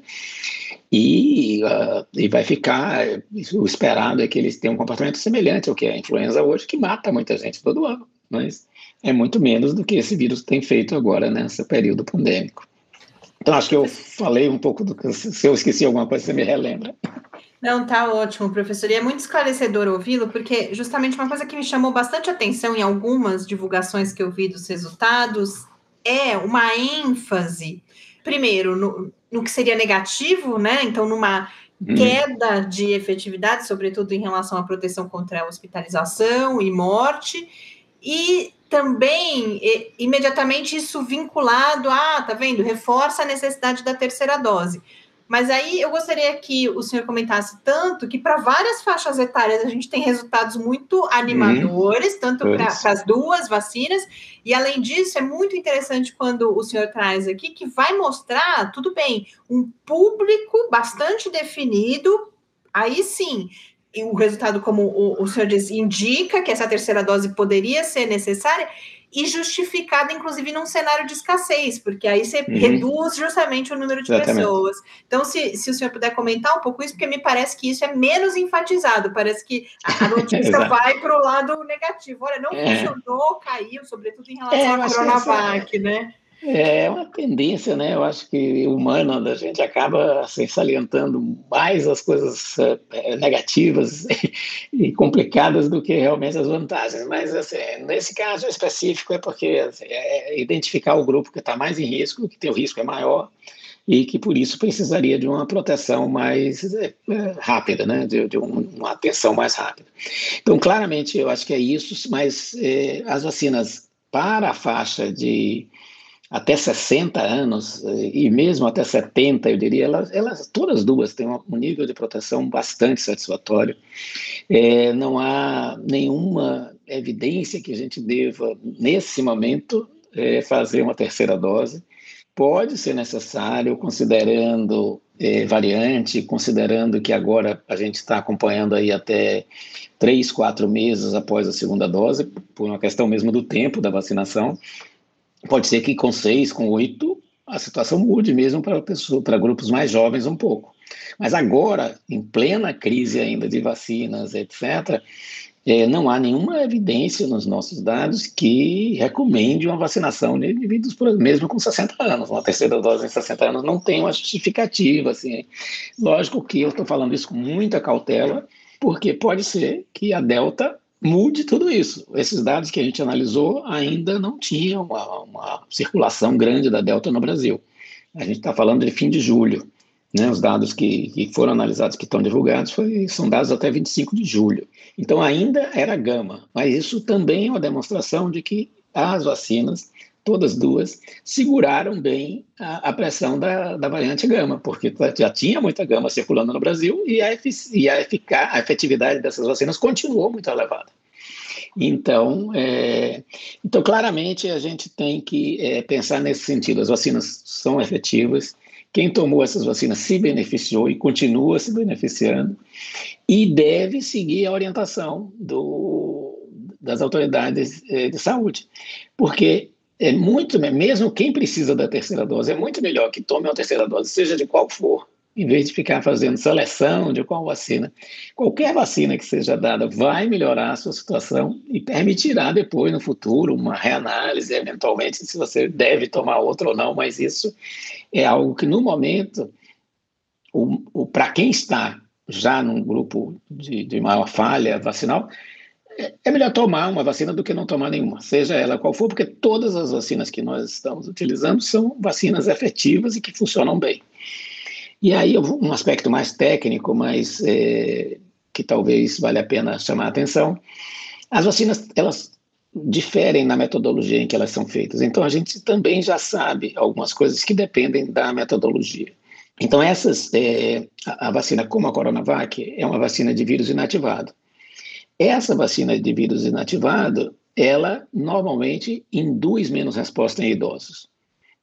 J: e, uh, e vai ficar, o esperado é que eles tenham um comportamento semelhante ao que é a influenza hoje, que mata muita gente todo ano, mas é muito menos do que esse vírus tem feito agora nesse período pandêmico. Então, acho que eu falei um pouco do que, se eu esqueci alguma coisa, você me relembra.
B: Não, tá ótimo, professor. E é muito esclarecedor ouvi-lo, porque justamente uma coisa que me chamou bastante atenção em algumas divulgações que eu vi dos resultados é uma ênfase, primeiro, no, no que seria negativo, né? Então, numa hum. queda de efetividade, sobretudo em relação à proteção contra a hospitalização e morte, e também e, imediatamente isso vinculado a, tá vendo, reforça a necessidade da terceira dose. Mas aí eu gostaria que o senhor comentasse tanto que para várias faixas etárias a gente tem resultados muito animadores, uhum. tanto para as duas vacinas, e além disso, é muito interessante quando o senhor traz aqui que vai mostrar, tudo bem, um público bastante definido, aí sim, o resultado, como o, o senhor diz, indica que essa terceira dose poderia ser necessária, e justificada, inclusive, num cenário de escassez, porque aí você uhum. reduz justamente o número de Exatamente. pessoas. Então, se, se o senhor puder comentar um pouco isso, porque me parece que isso é menos enfatizado, parece que a notícia [laughs] vai para o lado negativo. Olha, não é. funcionou, caiu, sobretudo em relação é, à Coronavac, essa... né?
J: É uma tendência, né? Eu acho que humana, a gente acaba assim, salientando mais as coisas é, negativas [laughs] e complicadas do que realmente as vantagens. Mas, assim, nesse caso específico, é porque assim, é identificar o grupo que está mais em risco, que tem o risco é maior, e que por isso precisaria de uma proteção mais é, rápida, né? de, de um, uma atenção mais rápida. Então, claramente, eu acho que é isso, mas é, as vacinas para a faixa de até 60 anos, e mesmo até 70, eu diria, elas, elas todas duas têm um nível de proteção bastante satisfatório. É, não há nenhuma evidência que a gente deva, nesse momento, é, fazer uma terceira dose. Pode ser necessário, considerando é, variante, considerando que agora a gente está acompanhando aí até três, quatro meses após a segunda dose, por uma questão mesmo do tempo da vacinação, Pode ser que com seis, com oito, a situação mude mesmo para pessoa, para grupos mais jovens um pouco. Mas agora, em plena crise ainda de vacinas, etc., é, não há nenhuma evidência nos nossos dados que recomende uma vacinação de indivíduos, mesmo com 60 anos. Uma terceira dose em 60 anos não tem uma justificativa. Assim. Lógico que eu estou falando isso com muita cautela, porque pode ser que a Delta mude tudo isso. Esses dados que a gente analisou ainda não tinham uma, uma circulação grande da Delta no Brasil. A gente está falando de fim de julho. Né, os dados que, que, foram analisados, que estão divulgados, foi, são dados até 25 de julho. Então, ainda era gama, mas isso também é uma demonstração de que as vacinas, todas duas, seguraram bem a, a pressão da, da, variante gama, porque já tinha muita gama circulando no Brasil e a, e a, a efetividade dessas vacinas continuou muito elevada. Então, é, então, claramente, a gente tem que é, pensar nesse sentido. As vacinas são efetivas, quem tomou essas vacinas se beneficiou e continua se beneficiando, e deve seguir a orientação do, das autoridades é, de saúde, porque é muito, mesmo quem precisa da terceira dose, é muito melhor que tome a terceira dose, seja de qual for, em vez de ficar fazendo seleção de qual vacina. Qualquer vacina que seja dada vai melhorar a sua situação e permitirá depois, no futuro, uma reanálise, eventualmente, se você deve tomar outra ou não, mas isso é algo que, no momento, o, o para quem está já num grupo de, de maior falha vacinal, é, melhor tomar uma vacina do que não tomar nenhuma, seja ela qual for, porque todas as vacinas que nós estamos utilizando são vacinas efetivas e que funcionam bem. E aí, um aspecto mais técnico, mas é, que talvez valha a pena chamar a atenção, as vacinas, elas diferem na metodologia em que elas são feitas. Então, a gente também já sabe algumas coisas que dependem da metodologia. Então, essas, é, a, a vacina como a Coronavac é uma vacina de vírus inativado. Essa vacina de vírus inativado, ela normalmente induz menos resposta em idosos.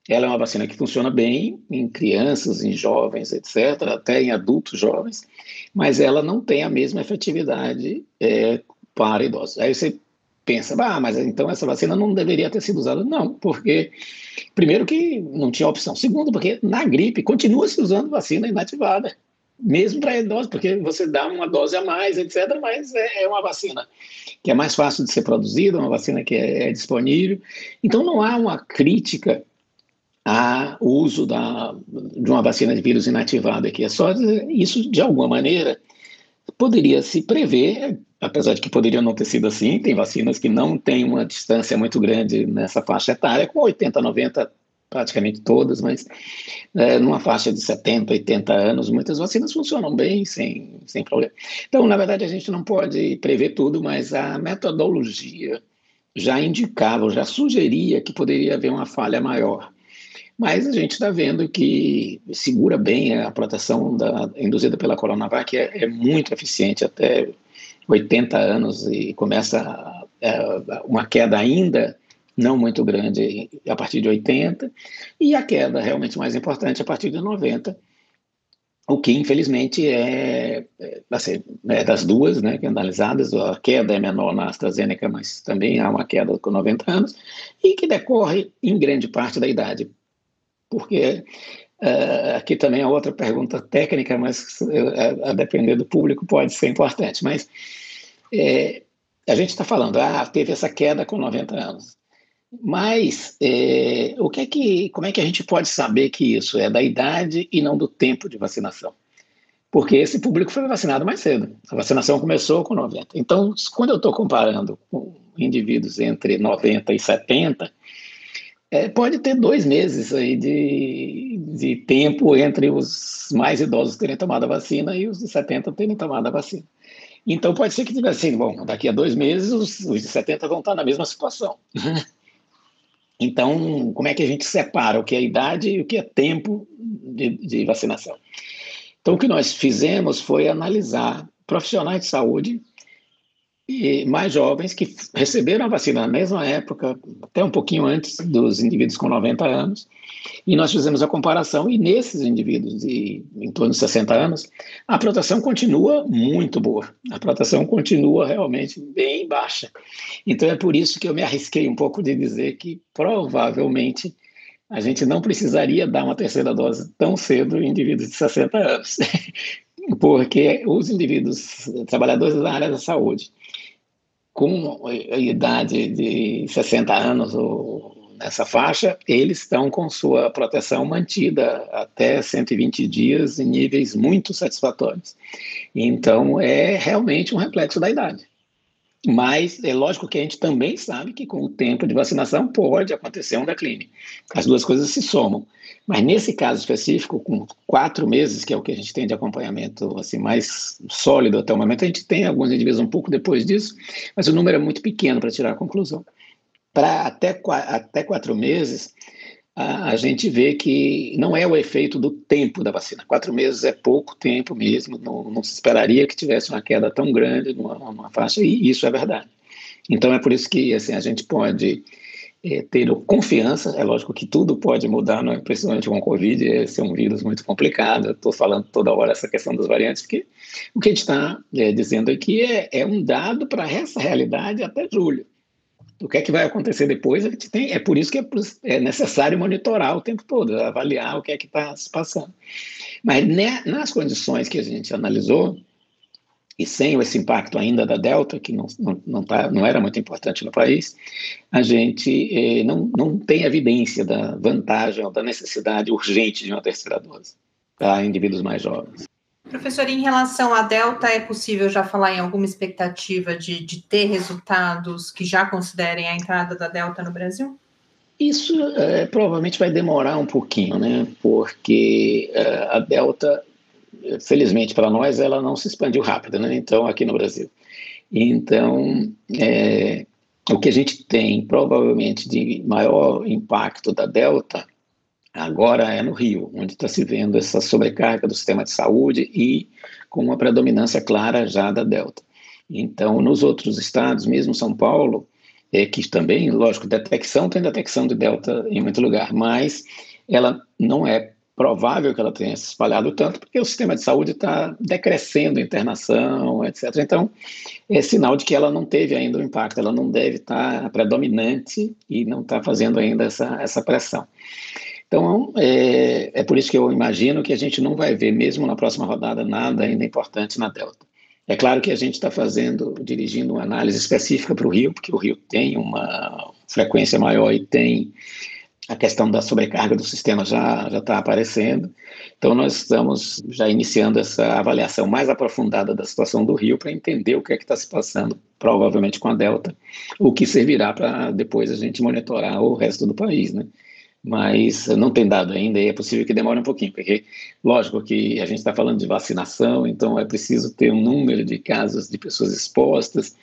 J: Ela é uma vacina que funciona bem em crianças, em jovens, etc., até em adultos jovens, mas ela não tem a mesma efetividade é, para idosos. Aí você pensa, ah, mas então essa vacina não deveria ter sido usada. Não, porque, primeiro, que não tinha opção. Segundo, porque na gripe continua se usando vacina inativada, mesmo para idosos, porque você dá uma dose a mais, etc., mas é, é uma vacina que é mais fácil de ser produzida, uma vacina que é, é disponível. Então, não há uma crítica há o uso da, de uma vacina de vírus inativado aqui. É só isso, de alguma maneira, poderia se prever, apesar de que poderia não ter sido assim, tem vacinas que não têm uma distância muito grande nessa faixa etária, com 80, 90, praticamente todas, mas é, numa faixa de 70, 80 anos, muitas vacinas funcionam bem, sem, sem problema. Então, na verdade, a gente não pode prever tudo, mas a metodologia já indicava, já sugeria que poderia haver uma falha maior. Mas a gente está vendo que segura bem a proteção da, induzida pela Coronavac, é, é muito eficiente até 80 anos e começa é, uma queda ainda não muito grande a partir de 80 e a queda realmente mais importante a partir de 90, o que infelizmente é, é, assim, é das duas, né, analisadas, a queda é menor na AstraZeneca, mas também há uma queda com 90 anos e que decorre em grande parte da idade porque uh, aqui também é outra pergunta técnica, mas uh, a depender do público pode ser importante. Mas é, a gente está falando, ah, teve essa queda com 90 anos. Mas é, o que é que, como é que a gente pode saber que isso é da idade e não do tempo de vacinação? Porque esse público foi vacinado mais cedo. A vacinação começou com 90. Então, quando eu estou comparando com indivíduos entre 90 e 70, é, pode ter dois meses aí de, de tempo entre os mais idosos terem tomado a vacina e os de 70 terem tomado a vacina. Então pode ser que tivesse assim, bom, daqui a dois meses os, os de 70 vão estar na mesma situação. [laughs] Então, como é que a gente separa o que é idade e o que é tempo de, de vacinação? Então, o que nós fizemos foi analisar profissionais de saúde e mais jovens que receberam a vacina na mesma época, até um pouquinho antes dos indivíduos com 90 anos, e nós fizemos a comparação, e nesses indivíduos de em torno de 60 anos, a proteção continua muito boa, a proteção continua realmente bem baixa. Então é por isso que eu me arrisquei um pouco de dizer que provavelmente a gente não precisaria dar uma terceira dose tão cedo em indivíduos de 60 anos, [laughs] porque os indivíduos, trabalhadores da área da saúde, com a idade de 60 anos ou nessa faixa, eles estão com sua proteção mantida até 120 dias em níveis muito satisfatórios. Então, é realmente um reflexo da idade. Mas é lógico que a gente também sabe que com o tempo de vacinação pode acontecer um declínio. As duas coisas se somam. Mas nesse caso específico, com quatro meses, que é o que a gente tem de acompanhamento assim mais sólido até o momento, a gente tem alguns indivíduos um pouco depois disso, mas o número é muito pequeno para tirar a conclusão. Para até, até quatro meses, a, a, gente vê que não é o efeito do tempo da vacina. Quatro meses é pouco tempo mesmo, não, não se esperaria que tivesse uma queda tão grande numa, numa faixa, e isso é verdade. Então é por isso que assim, a gente pode é, ter confiança. É lógico que tudo pode mudar, não é? principalmente com o Covid, é um vírus muito complicado. Estou falando toda hora essa questão das variantes, porque o que a gente está é, dizendo aqui é, é um dado para essa realidade até julho. O que é que vai acontecer depois? A gente tem, é por isso que é, é necessário monitorar o tempo todo, avaliar o que é que está se passando. Mas né, nas condições que a gente analisou, e sem esse impacto ainda da Delta, que não, não, não, tá, não era muito importante no país, a gente eh, não, não tem evidência da vantagem ou da necessidade urgente de uma terceira dose para indivíduos mais jovens.
B: Professor, em relação à Delta, é possível já falar em alguma expectativa de, de ter resultados que já considerem a entrada da Delta no Brasil?
J: Isso é, provavelmente vai demorar um pouquinho, né? Porque é, a Delta felizmente para nós, ela não se expandiu rápido, né? Então, aqui no Brasil. Então, é, o que a gente tem provavelmente de maior impacto da Delta agora é no Rio, onde está se vendo essa sobrecarga do sistema de saúde e com uma predominância clara já da Delta. Então, nos outros estados, mesmo São Paulo, é que também, lógico, detecção tem detecção de Delta em muito lugar, mas ela não é provável que ela tenha se espalhado tanto, porque o sistema de saúde está decrescendo internação, etc. Então, é sinal de que ela não teve ainda o impacto, ela não deve estar tá predominante e não está fazendo ainda essa, essa pressão. Então, é, é por isso que eu imagino que a gente não vai ver, mesmo na próxima rodada, nada ainda importante na Delta. É claro que a gente está fazendo, dirigindo uma análise específica para o Rio, porque o Rio tem uma frequência maior e tem a questão da sobrecarga do sistema já já está aparecendo. Então nós estamos já iniciando essa avaliação mais aprofundada da situação do Rio para entender o que é que está se passando, provavelmente com a Delta, o que servirá para depois a gente monitorar o resto do país, né? Mas não tem dado ainda e é possível que demore um pouquinho, porque lógico que a gente está falando de vacinação, então é preciso ter um número de casos de pessoas expostas,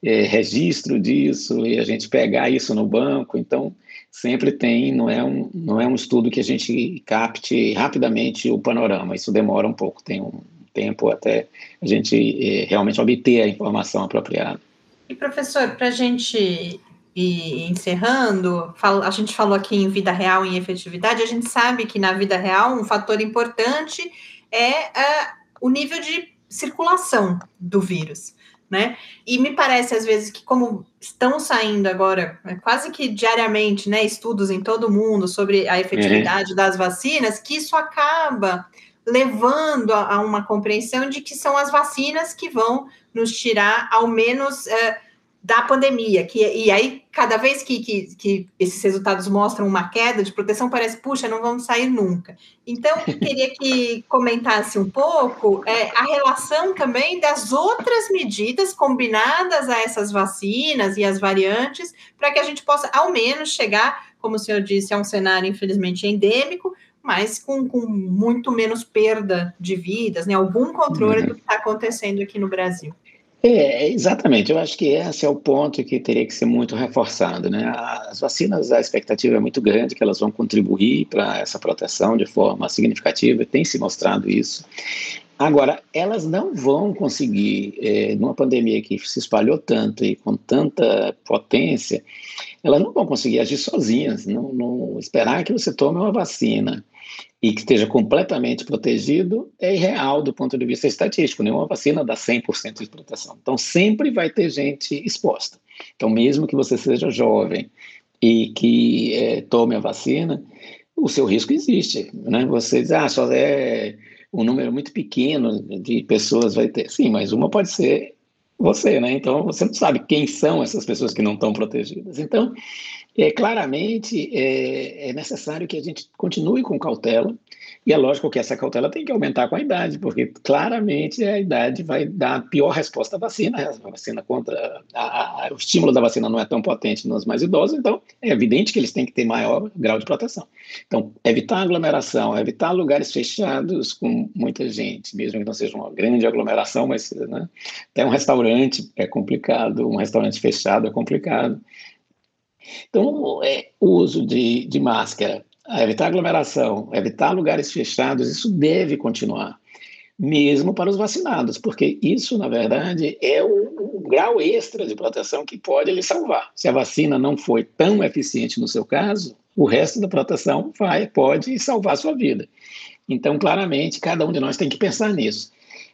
J: é, registro disso e a gente pegar isso no banco, então sempre tem, não é, um, não é um estudo que a gente capte rapidamente o panorama, isso demora um pouco, tem um tempo até a gente é, realmente obter a informação apropriada.
B: E professor, para a gente ir encerrando, a gente falou aqui em vida real e em efetividade, a gente sabe que na vida real um fator importante é uh, o nível de circulação do vírus né? E me parece às vezes que como estão saindo agora é quase que diariamente, né, estudos em todo mundo sobre a efetividade uhum. das vacinas, que isso acaba levando a, a, uma compreensão de que são as vacinas que vão nos tirar ao menos uh, da pandemia, que, e aí cada vez que, que, que, esses resultados mostram uma queda de proteção, parece, puxa, não vamos sair nunca. Então, queria que comentasse um pouco é, a relação também das outras medidas combinadas a essas vacinas e as variantes, para que a gente possa, ao menos, chegar, como o senhor disse, a um cenário, infelizmente, endêmico, mas com, com muito menos perda de vidas, né? algum controle uhum. do que está acontecendo aqui no Brasil.
J: É, exatamente. Eu acho que esse é o ponto que teria que ser muito reforçado. Né? As vacinas, a expectativa é muito grande que elas vão contribuir para essa proteção de forma significativa, tem se mostrado isso. Agora, elas não vão conseguir, é, numa pandemia que se espalhou tanto e com tanta potência, elas não vão conseguir agir sozinhas, não, não esperar que você tome uma vacina e que esteja completamente protegido é irreal do ponto de vista estatístico. Nenhuma vacina dá 100% de proteção. Então, sempre vai ter gente exposta. Então, mesmo que você seja jovem e que é, tome a vacina, o seu risco existe. Né? Você diz, ah, só é um número muito pequeno de pessoas vai ter. Sim, mas uma pode ser você, né? Então, você não sabe quem são essas pessoas que não estão protegidas. Então, é, claramente é, é, necessário que a gente continue com cautela, e é lógico que essa cautela tem que aumentar com a idade, porque claramente a idade vai dar a pior resposta à vacina. A vacina contra. A, a, o estímulo da vacina não é tão potente nos mais idosos, então é evidente que eles têm que ter maior grau de proteção. Então, evitar aglomeração, evitar lugares fechados com muita gente, mesmo que não seja uma grande aglomeração, mas né, até um restaurante é complicado, um restaurante fechado é complicado. Então, é, o uso de, de máscara, evitar aglomeração, evitar lugares fechados, isso deve continuar, mesmo para os vacinados, porque isso, na verdade, é o, o grau extra de proteção que pode lhe salvar. Se a vacina não foi tão eficiente no seu caso, o resto da proteção vai, pode salvar a sua vida. Então, claramente, cada um de nós tem que pensar nisso.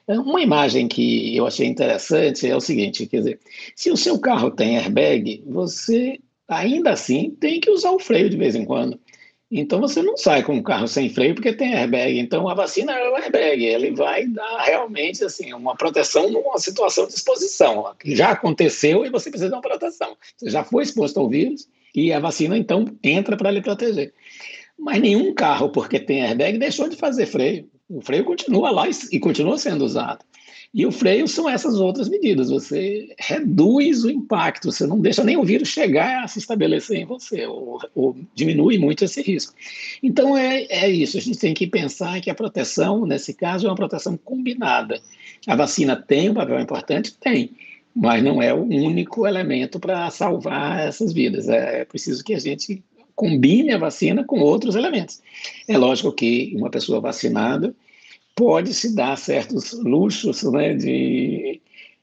J: Uma imagem que eu achei interessante é o seguinte, quer dizer, se o seu carro tem airbag, você ainda assim tem que usar o freio de vez em quando. Então você não sai com um carro sem freio porque tem airbag. Então a vacina é o airbag, ele vai dar realmente assim uma proteção numa situação de exposição, já aconteceu e você precisa de uma proteção. Você já foi exposto ao vírus e a vacina então entra para lhe proteger. Mas nenhum carro, porque tem airbag, deixou de fazer freio. O freio continua lá e continua sendo usado. E o freio são essas outras medidas. Você reduz o impacto, você não deixa nem o vírus chegar a se estabelecer em você, ou, ou diminui muito esse risco. Então é, é isso. A gente tem que pensar que a proteção, nesse caso, é uma proteção combinada. A vacina tem um papel importante? Tem. Mas não é o único elemento para salvar essas vidas. É preciso que a gente combine a vacina com outros elementos. É lógico que uma pessoa vacinada pode se dar certos luxos né, de,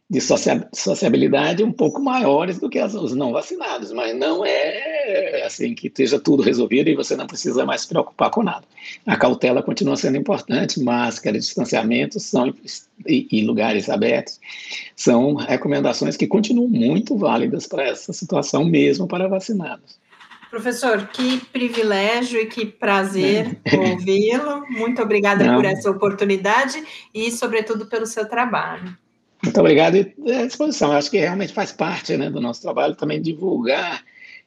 J: de sociabilidade um pouco maiores do que os não vacinados, mas não é assim que esteja tudo resolvido e você não precisa mais se preocupar com nada. A cautela continua sendo importante, máscara, distanciamento são, e, e lugares abertos são recomendações que continuam muito válidas para essa situação, mesmo para vacinados.
B: Professor, que privilégio e que prazer [laughs] ouvi-lo. Muito obrigada Não. por essa oportunidade e, sobretudo, pelo seu trabalho.
J: Muito obrigado e à disposição. Acho que realmente faz parte né, do nosso trabalho também divulgar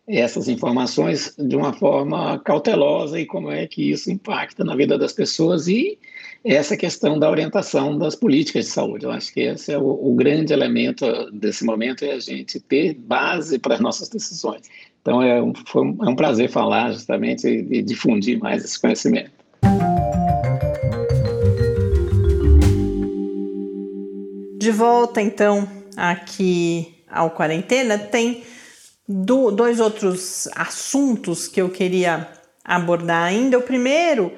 J: essas informações de uma forma cautelosa e como é que isso impacta na vida das pessoas e essa questão da orientação das políticas de saúde. Eu acho que esse é o, o grande elemento desse momento, é a gente ter base para as nossas decisões. Então, é um, foi um, é um prazer falar justamente e, e difundir mais esse conhecimento.
B: De volta, então, aqui ao Quarentena, tem do, dois outros assuntos que eu queria abordar ainda. O primeiro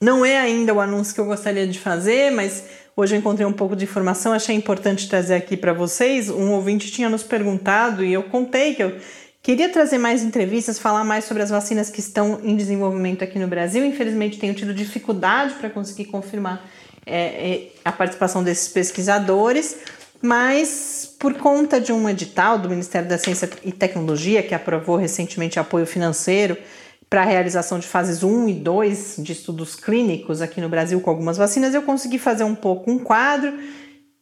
B: não é ainda o anúncio que eu gostaria de fazer, mas hoje eu encontrei um pouco de informação, achei importante trazer aqui para vocês. Um ouvinte tinha nos perguntado e eu contei que eu queria trazer mais entrevistas, falar mais sobre as vacinas que estão em desenvolvimento aqui no Brasil. Infelizmente, tenho tido dificuldade para conseguir confirmar é, é, a participação desses pesquisadores, mas por conta de um edital do Ministério da Ciência e Tecnologia, que aprovou recentemente apoio financeiro para a realização de fases 1 e 2 de estudos clínicos aqui no Brasil com algumas vacinas, eu consegui fazer um pouco um quadro.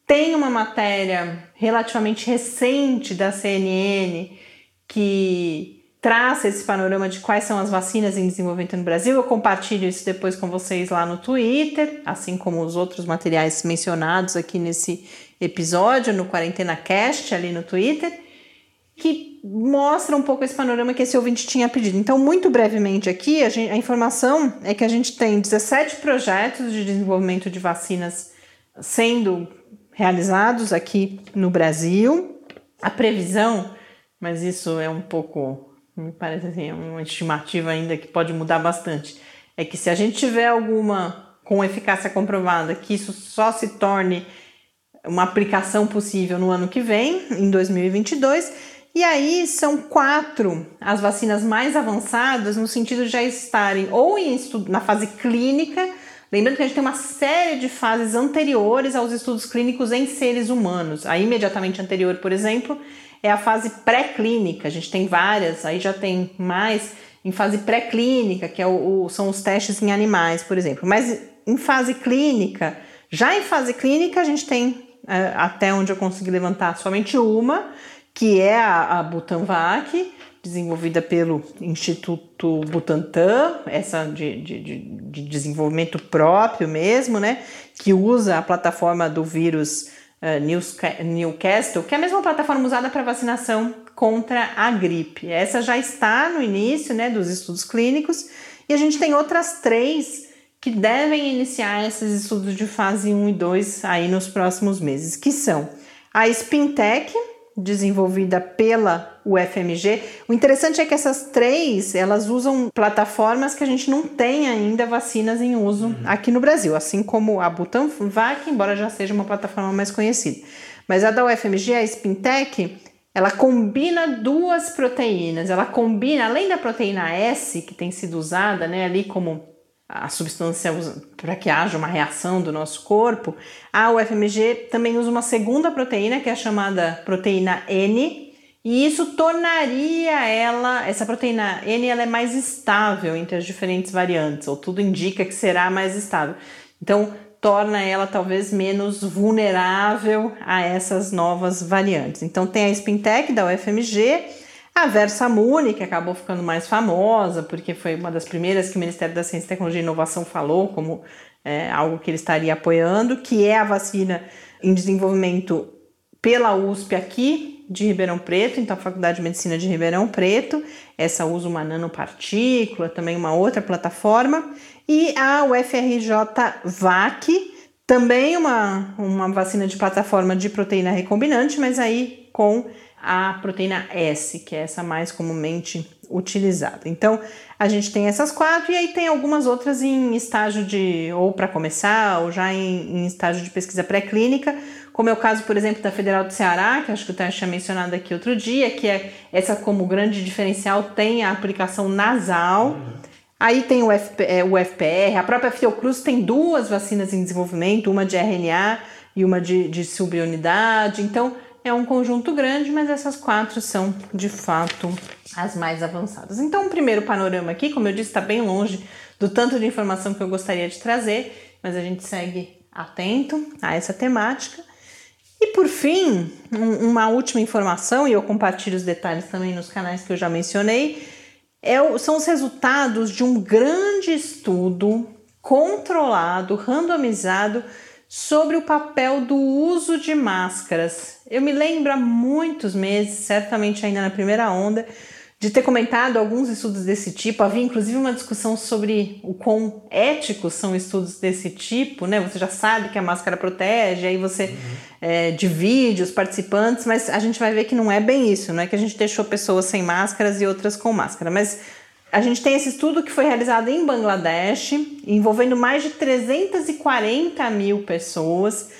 B: Tem uma matéria relativamente recente da CNN que traça esse panorama de quais são as vacinas em desenvolvimento no Brasil. Eu compartilho isso depois com vocês lá no Twitter, assim como os outros materiais mencionados aqui nesse episódio, no Quarentena Cast, ali no Twitter que mostra um pouco esse panorama que esse ouvinte tinha pedido. Então, muito brevemente aqui, a, gente, a, informação é que a gente tem 17 projetos de desenvolvimento de vacinas sendo realizados aqui no Brasil. A previsão, mas isso é um pouco, me parece assim, é uma estimativa ainda que pode mudar bastante, é que se a gente tiver alguma com eficácia comprovada, que isso só se torne uma aplicação possível no ano que vem, em 2022, e aí são quatro as vacinas mais avançadas no sentido de já estarem ou em estudo, na fase clínica, lembrando que a gente tem uma série de fases anteriores aos estudos clínicos em seres humanos. A imediatamente anterior, por exemplo, é a fase pré-clínica. A gente tem várias, aí já tem mais em fase pré-clínica, que é o, o, são os testes em animais, por exemplo. Mas em fase clínica, já em fase clínica, a gente tem, é, até onde eu consegui levantar, somente uma que é a, a Butanvac, desenvolvida pelo Instituto Butantan, essa de, de, de, desenvolvimento próprio mesmo, né? Que usa a plataforma do vírus uh, Newcastle, que é a mesma plataforma usada para vacinação contra a gripe. Essa já está no início né, dos estudos clínicos e a gente tem outras três que devem iniciar esses estudos de fase 1 e 2 aí nos próximos meses, que são a Spintec, desenvolvida pela UFMG. O interessante é que essas três, elas usam plataformas que a gente não tem ainda vacinas em uso uhum. aqui no Brasil, assim como a Butanvac, embora já seja uma plataforma mais conhecida. Mas a da UFMG, a Spintec, ela combina duas proteínas. Ela combina, além da proteína S, que tem sido usada né, ali como a substância para que haja uma reação do nosso corpo, a UFMG também usa uma segunda proteína que é a chamada proteína N, e isso tornaria ela, essa proteína N, ela é mais estável entre as diferentes variantes, ou tudo indica que será mais estável. Então, torna ela talvez menos vulnerável a essas novas variantes. Então, tem a Spintec da UFMG, a Versamune, que acabou ficando mais famosa, porque foi uma das primeiras que o Ministério da Ciência, Tecnologia e Inovação falou como é, algo que ele estaria apoiando, que é a vacina em desenvolvimento pela USP aqui de Ribeirão Preto, então a Faculdade de Medicina de Ribeirão Preto, essa usa uma nanopartícula, também uma outra plataforma, e a UFRJ VAC, também uma, uma vacina de plataforma de proteína recombinante, mas aí com a proteína S, que é essa mais comumente utilizada. Então, a gente tem essas quatro e aí tem algumas outras em estágio de ou para começar ou já em, em estágio de pesquisa pré-clínica, como é o caso, por exemplo, da Federal do Ceará, que acho que o Tânia tinha mencionado aqui outro dia, que é essa como grande diferencial tem a aplicação nasal. Aí tem o, FP, é, o FPR, a própria Fiocruz tem duas vacinas em desenvolvimento, uma de RNA e uma de, de subunidade. Então, é um conjunto grande, mas essas quatro são de fato as mais avançadas. Então, o primeiro panorama aqui, como eu disse, está bem longe do tanto de informação que eu gostaria de trazer, mas a gente segue atento a essa temática. E por fim, um, uma última informação, e eu compartilho os detalhes também nos canais que eu já mencionei, é, são os resultados de um grande estudo controlado, randomizado sobre o papel do uso de máscaras. Eu me lembro há muitos meses, certamente ainda na primeira onda, de ter comentado alguns estudos desse tipo. Havia inclusive uma discussão sobre o quão éticos são estudos desse tipo, né? Você já sabe que a máscara protege, aí você uhum. é, divide os participantes, mas a gente vai ver que não é bem isso, não é que a gente deixou pessoas sem máscaras e outras com máscara, mas a gente tem esse estudo que foi realizado em Bangladesh, envolvendo mais de 340 mil pessoas.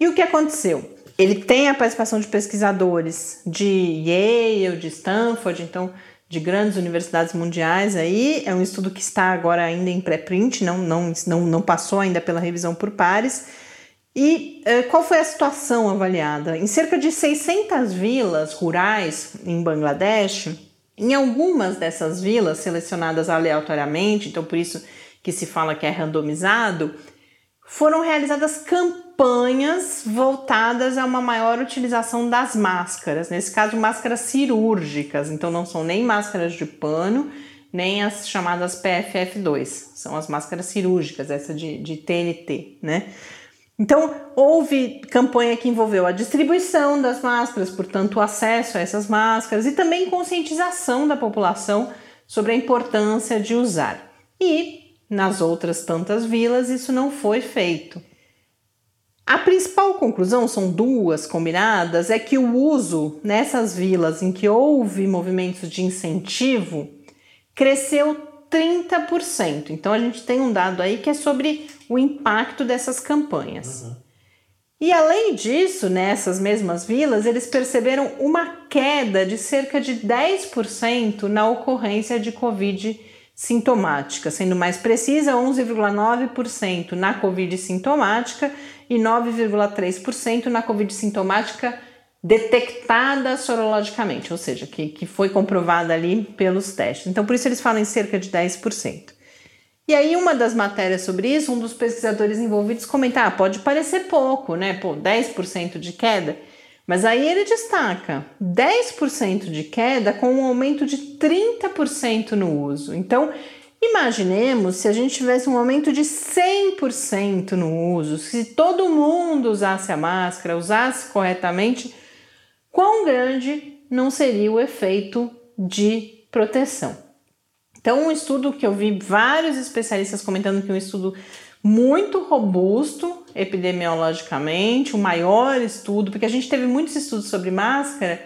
B: E o que aconteceu? Ele tem a participação de pesquisadores de Yale, de Stanford, então de grandes universidades mundiais aí. É um estudo que está agora ainda em pré-print, não, não, não, não passou ainda pela revisão por pares. E eh, qual foi a situação avaliada? Em cerca de 600 vilas rurais em Bangladesh, em algumas dessas vilas selecionadas aleatoriamente, então por isso que se fala que é randomizado, foram realizadas campanhas voltadas a uma maior utilização das máscaras, nesse caso, máscaras cirúrgicas, então não são nem máscaras de pano, nem as chamadas PFF2, são as máscaras cirúrgicas, essa de, de TNT, né? Então, houve campanha que envolveu a distribuição das máscaras, portanto, o acesso a essas máscaras e também conscientização da população sobre a importância de usar. E nas outras tantas vilas, isso não foi feito. A principal conclusão, são duas combinadas, é que o uso nessas vilas em que houve movimentos de incentivo cresceu 30%. Então a gente tem um dado aí que é sobre o impacto dessas campanhas. Uhum. E além disso, nessas mesmas vilas, eles perceberam uma queda de cerca de 10% na ocorrência de Covid sintomática, sendo mais precisa, 11,9% na Covid sintomática e 9,3% na Covid sintomática detectada sorologicamente, ou seja, que, que foi comprovada ali pelos testes. Então, por isso eles falam em cerca de 10%. E aí, uma das matérias sobre isso, um dos pesquisadores envolvidos comenta: ah, pode parecer pouco, né? Pô, 10% de queda. Mas aí ele destaca 10% de queda com um aumento de 30% no uso. Então, imaginemos se a gente tivesse um aumento de 100% no uso, se todo mundo usasse a máscara, usasse corretamente, quão grande não seria o efeito de proteção. Então, um estudo que eu vi vários especialistas comentando que é um estudo muito robusto epidemiologicamente, o maior estudo, porque a gente teve muitos estudos sobre máscara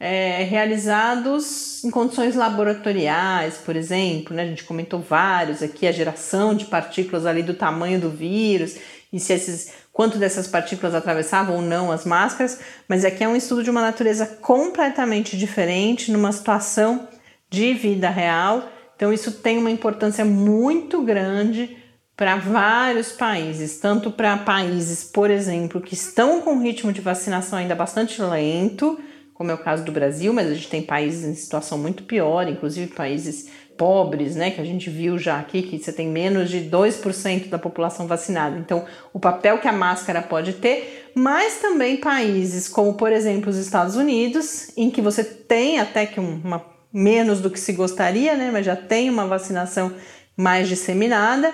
B: é, realizados em condições laboratoriais, por exemplo, né? a gente comentou vários aqui, a geração de partículas ali do tamanho do vírus e se esses, quanto dessas partículas atravessavam ou não as máscaras, mas aqui é um estudo de uma natureza completamente diferente, numa situação de vida real, então isso tem uma importância muito grande para vários países, tanto para países, por exemplo, que estão com ritmo de vacinação ainda bastante lento, como é o caso do Brasil, mas a gente tem países em situação muito pior, inclusive países pobres, né, que a gente viu já aqui, que você tem menos de 2% da população vacinada. Então, o papel que a máscara pode ter, mas também países como, por exemplo, os Estados Unidos, em que você tem até que uma menos do que se gostaria, né, mas já tem uma vacinação mais disseminada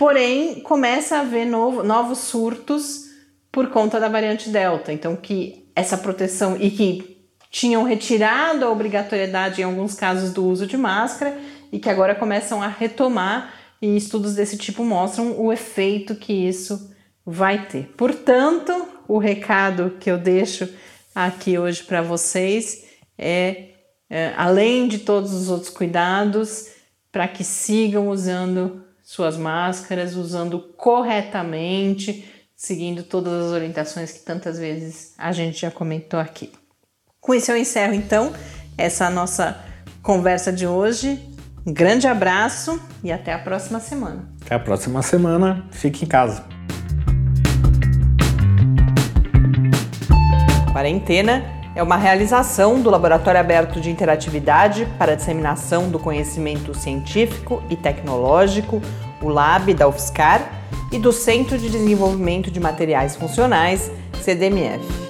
B: Porém, começa a haver novo, novos surtos por conta da variante Delta. Então, que essa proteção e que tinham retirado a obrigatoriedade em alguns casos do uso de máscara e que agora começam a retomar e estudos desse tipo mostram o efeito que isso vai ter. Portanto, o recado que eu deixo aqui hoje para vocês é, é, além de todos os outros cuidados, para que sigam usando suas máscaras, usando corretamente, seguindo todas as orientações que tantas vezes a gente já comentou aqui. Com isso eu encerro então essa nossa conversa de hoje. Um grande abraço e até a próxima semana.
A: Até a próxima semana. Fique em casa.
B: Quarentena é uma realização do Laboratório Aberto de Interatividade para a Disseminação do Conhecimento Científico e Tecnológico o LAB da UFSCar e do Centro de Desenvolvimento de Materiais Funcionais CDMF.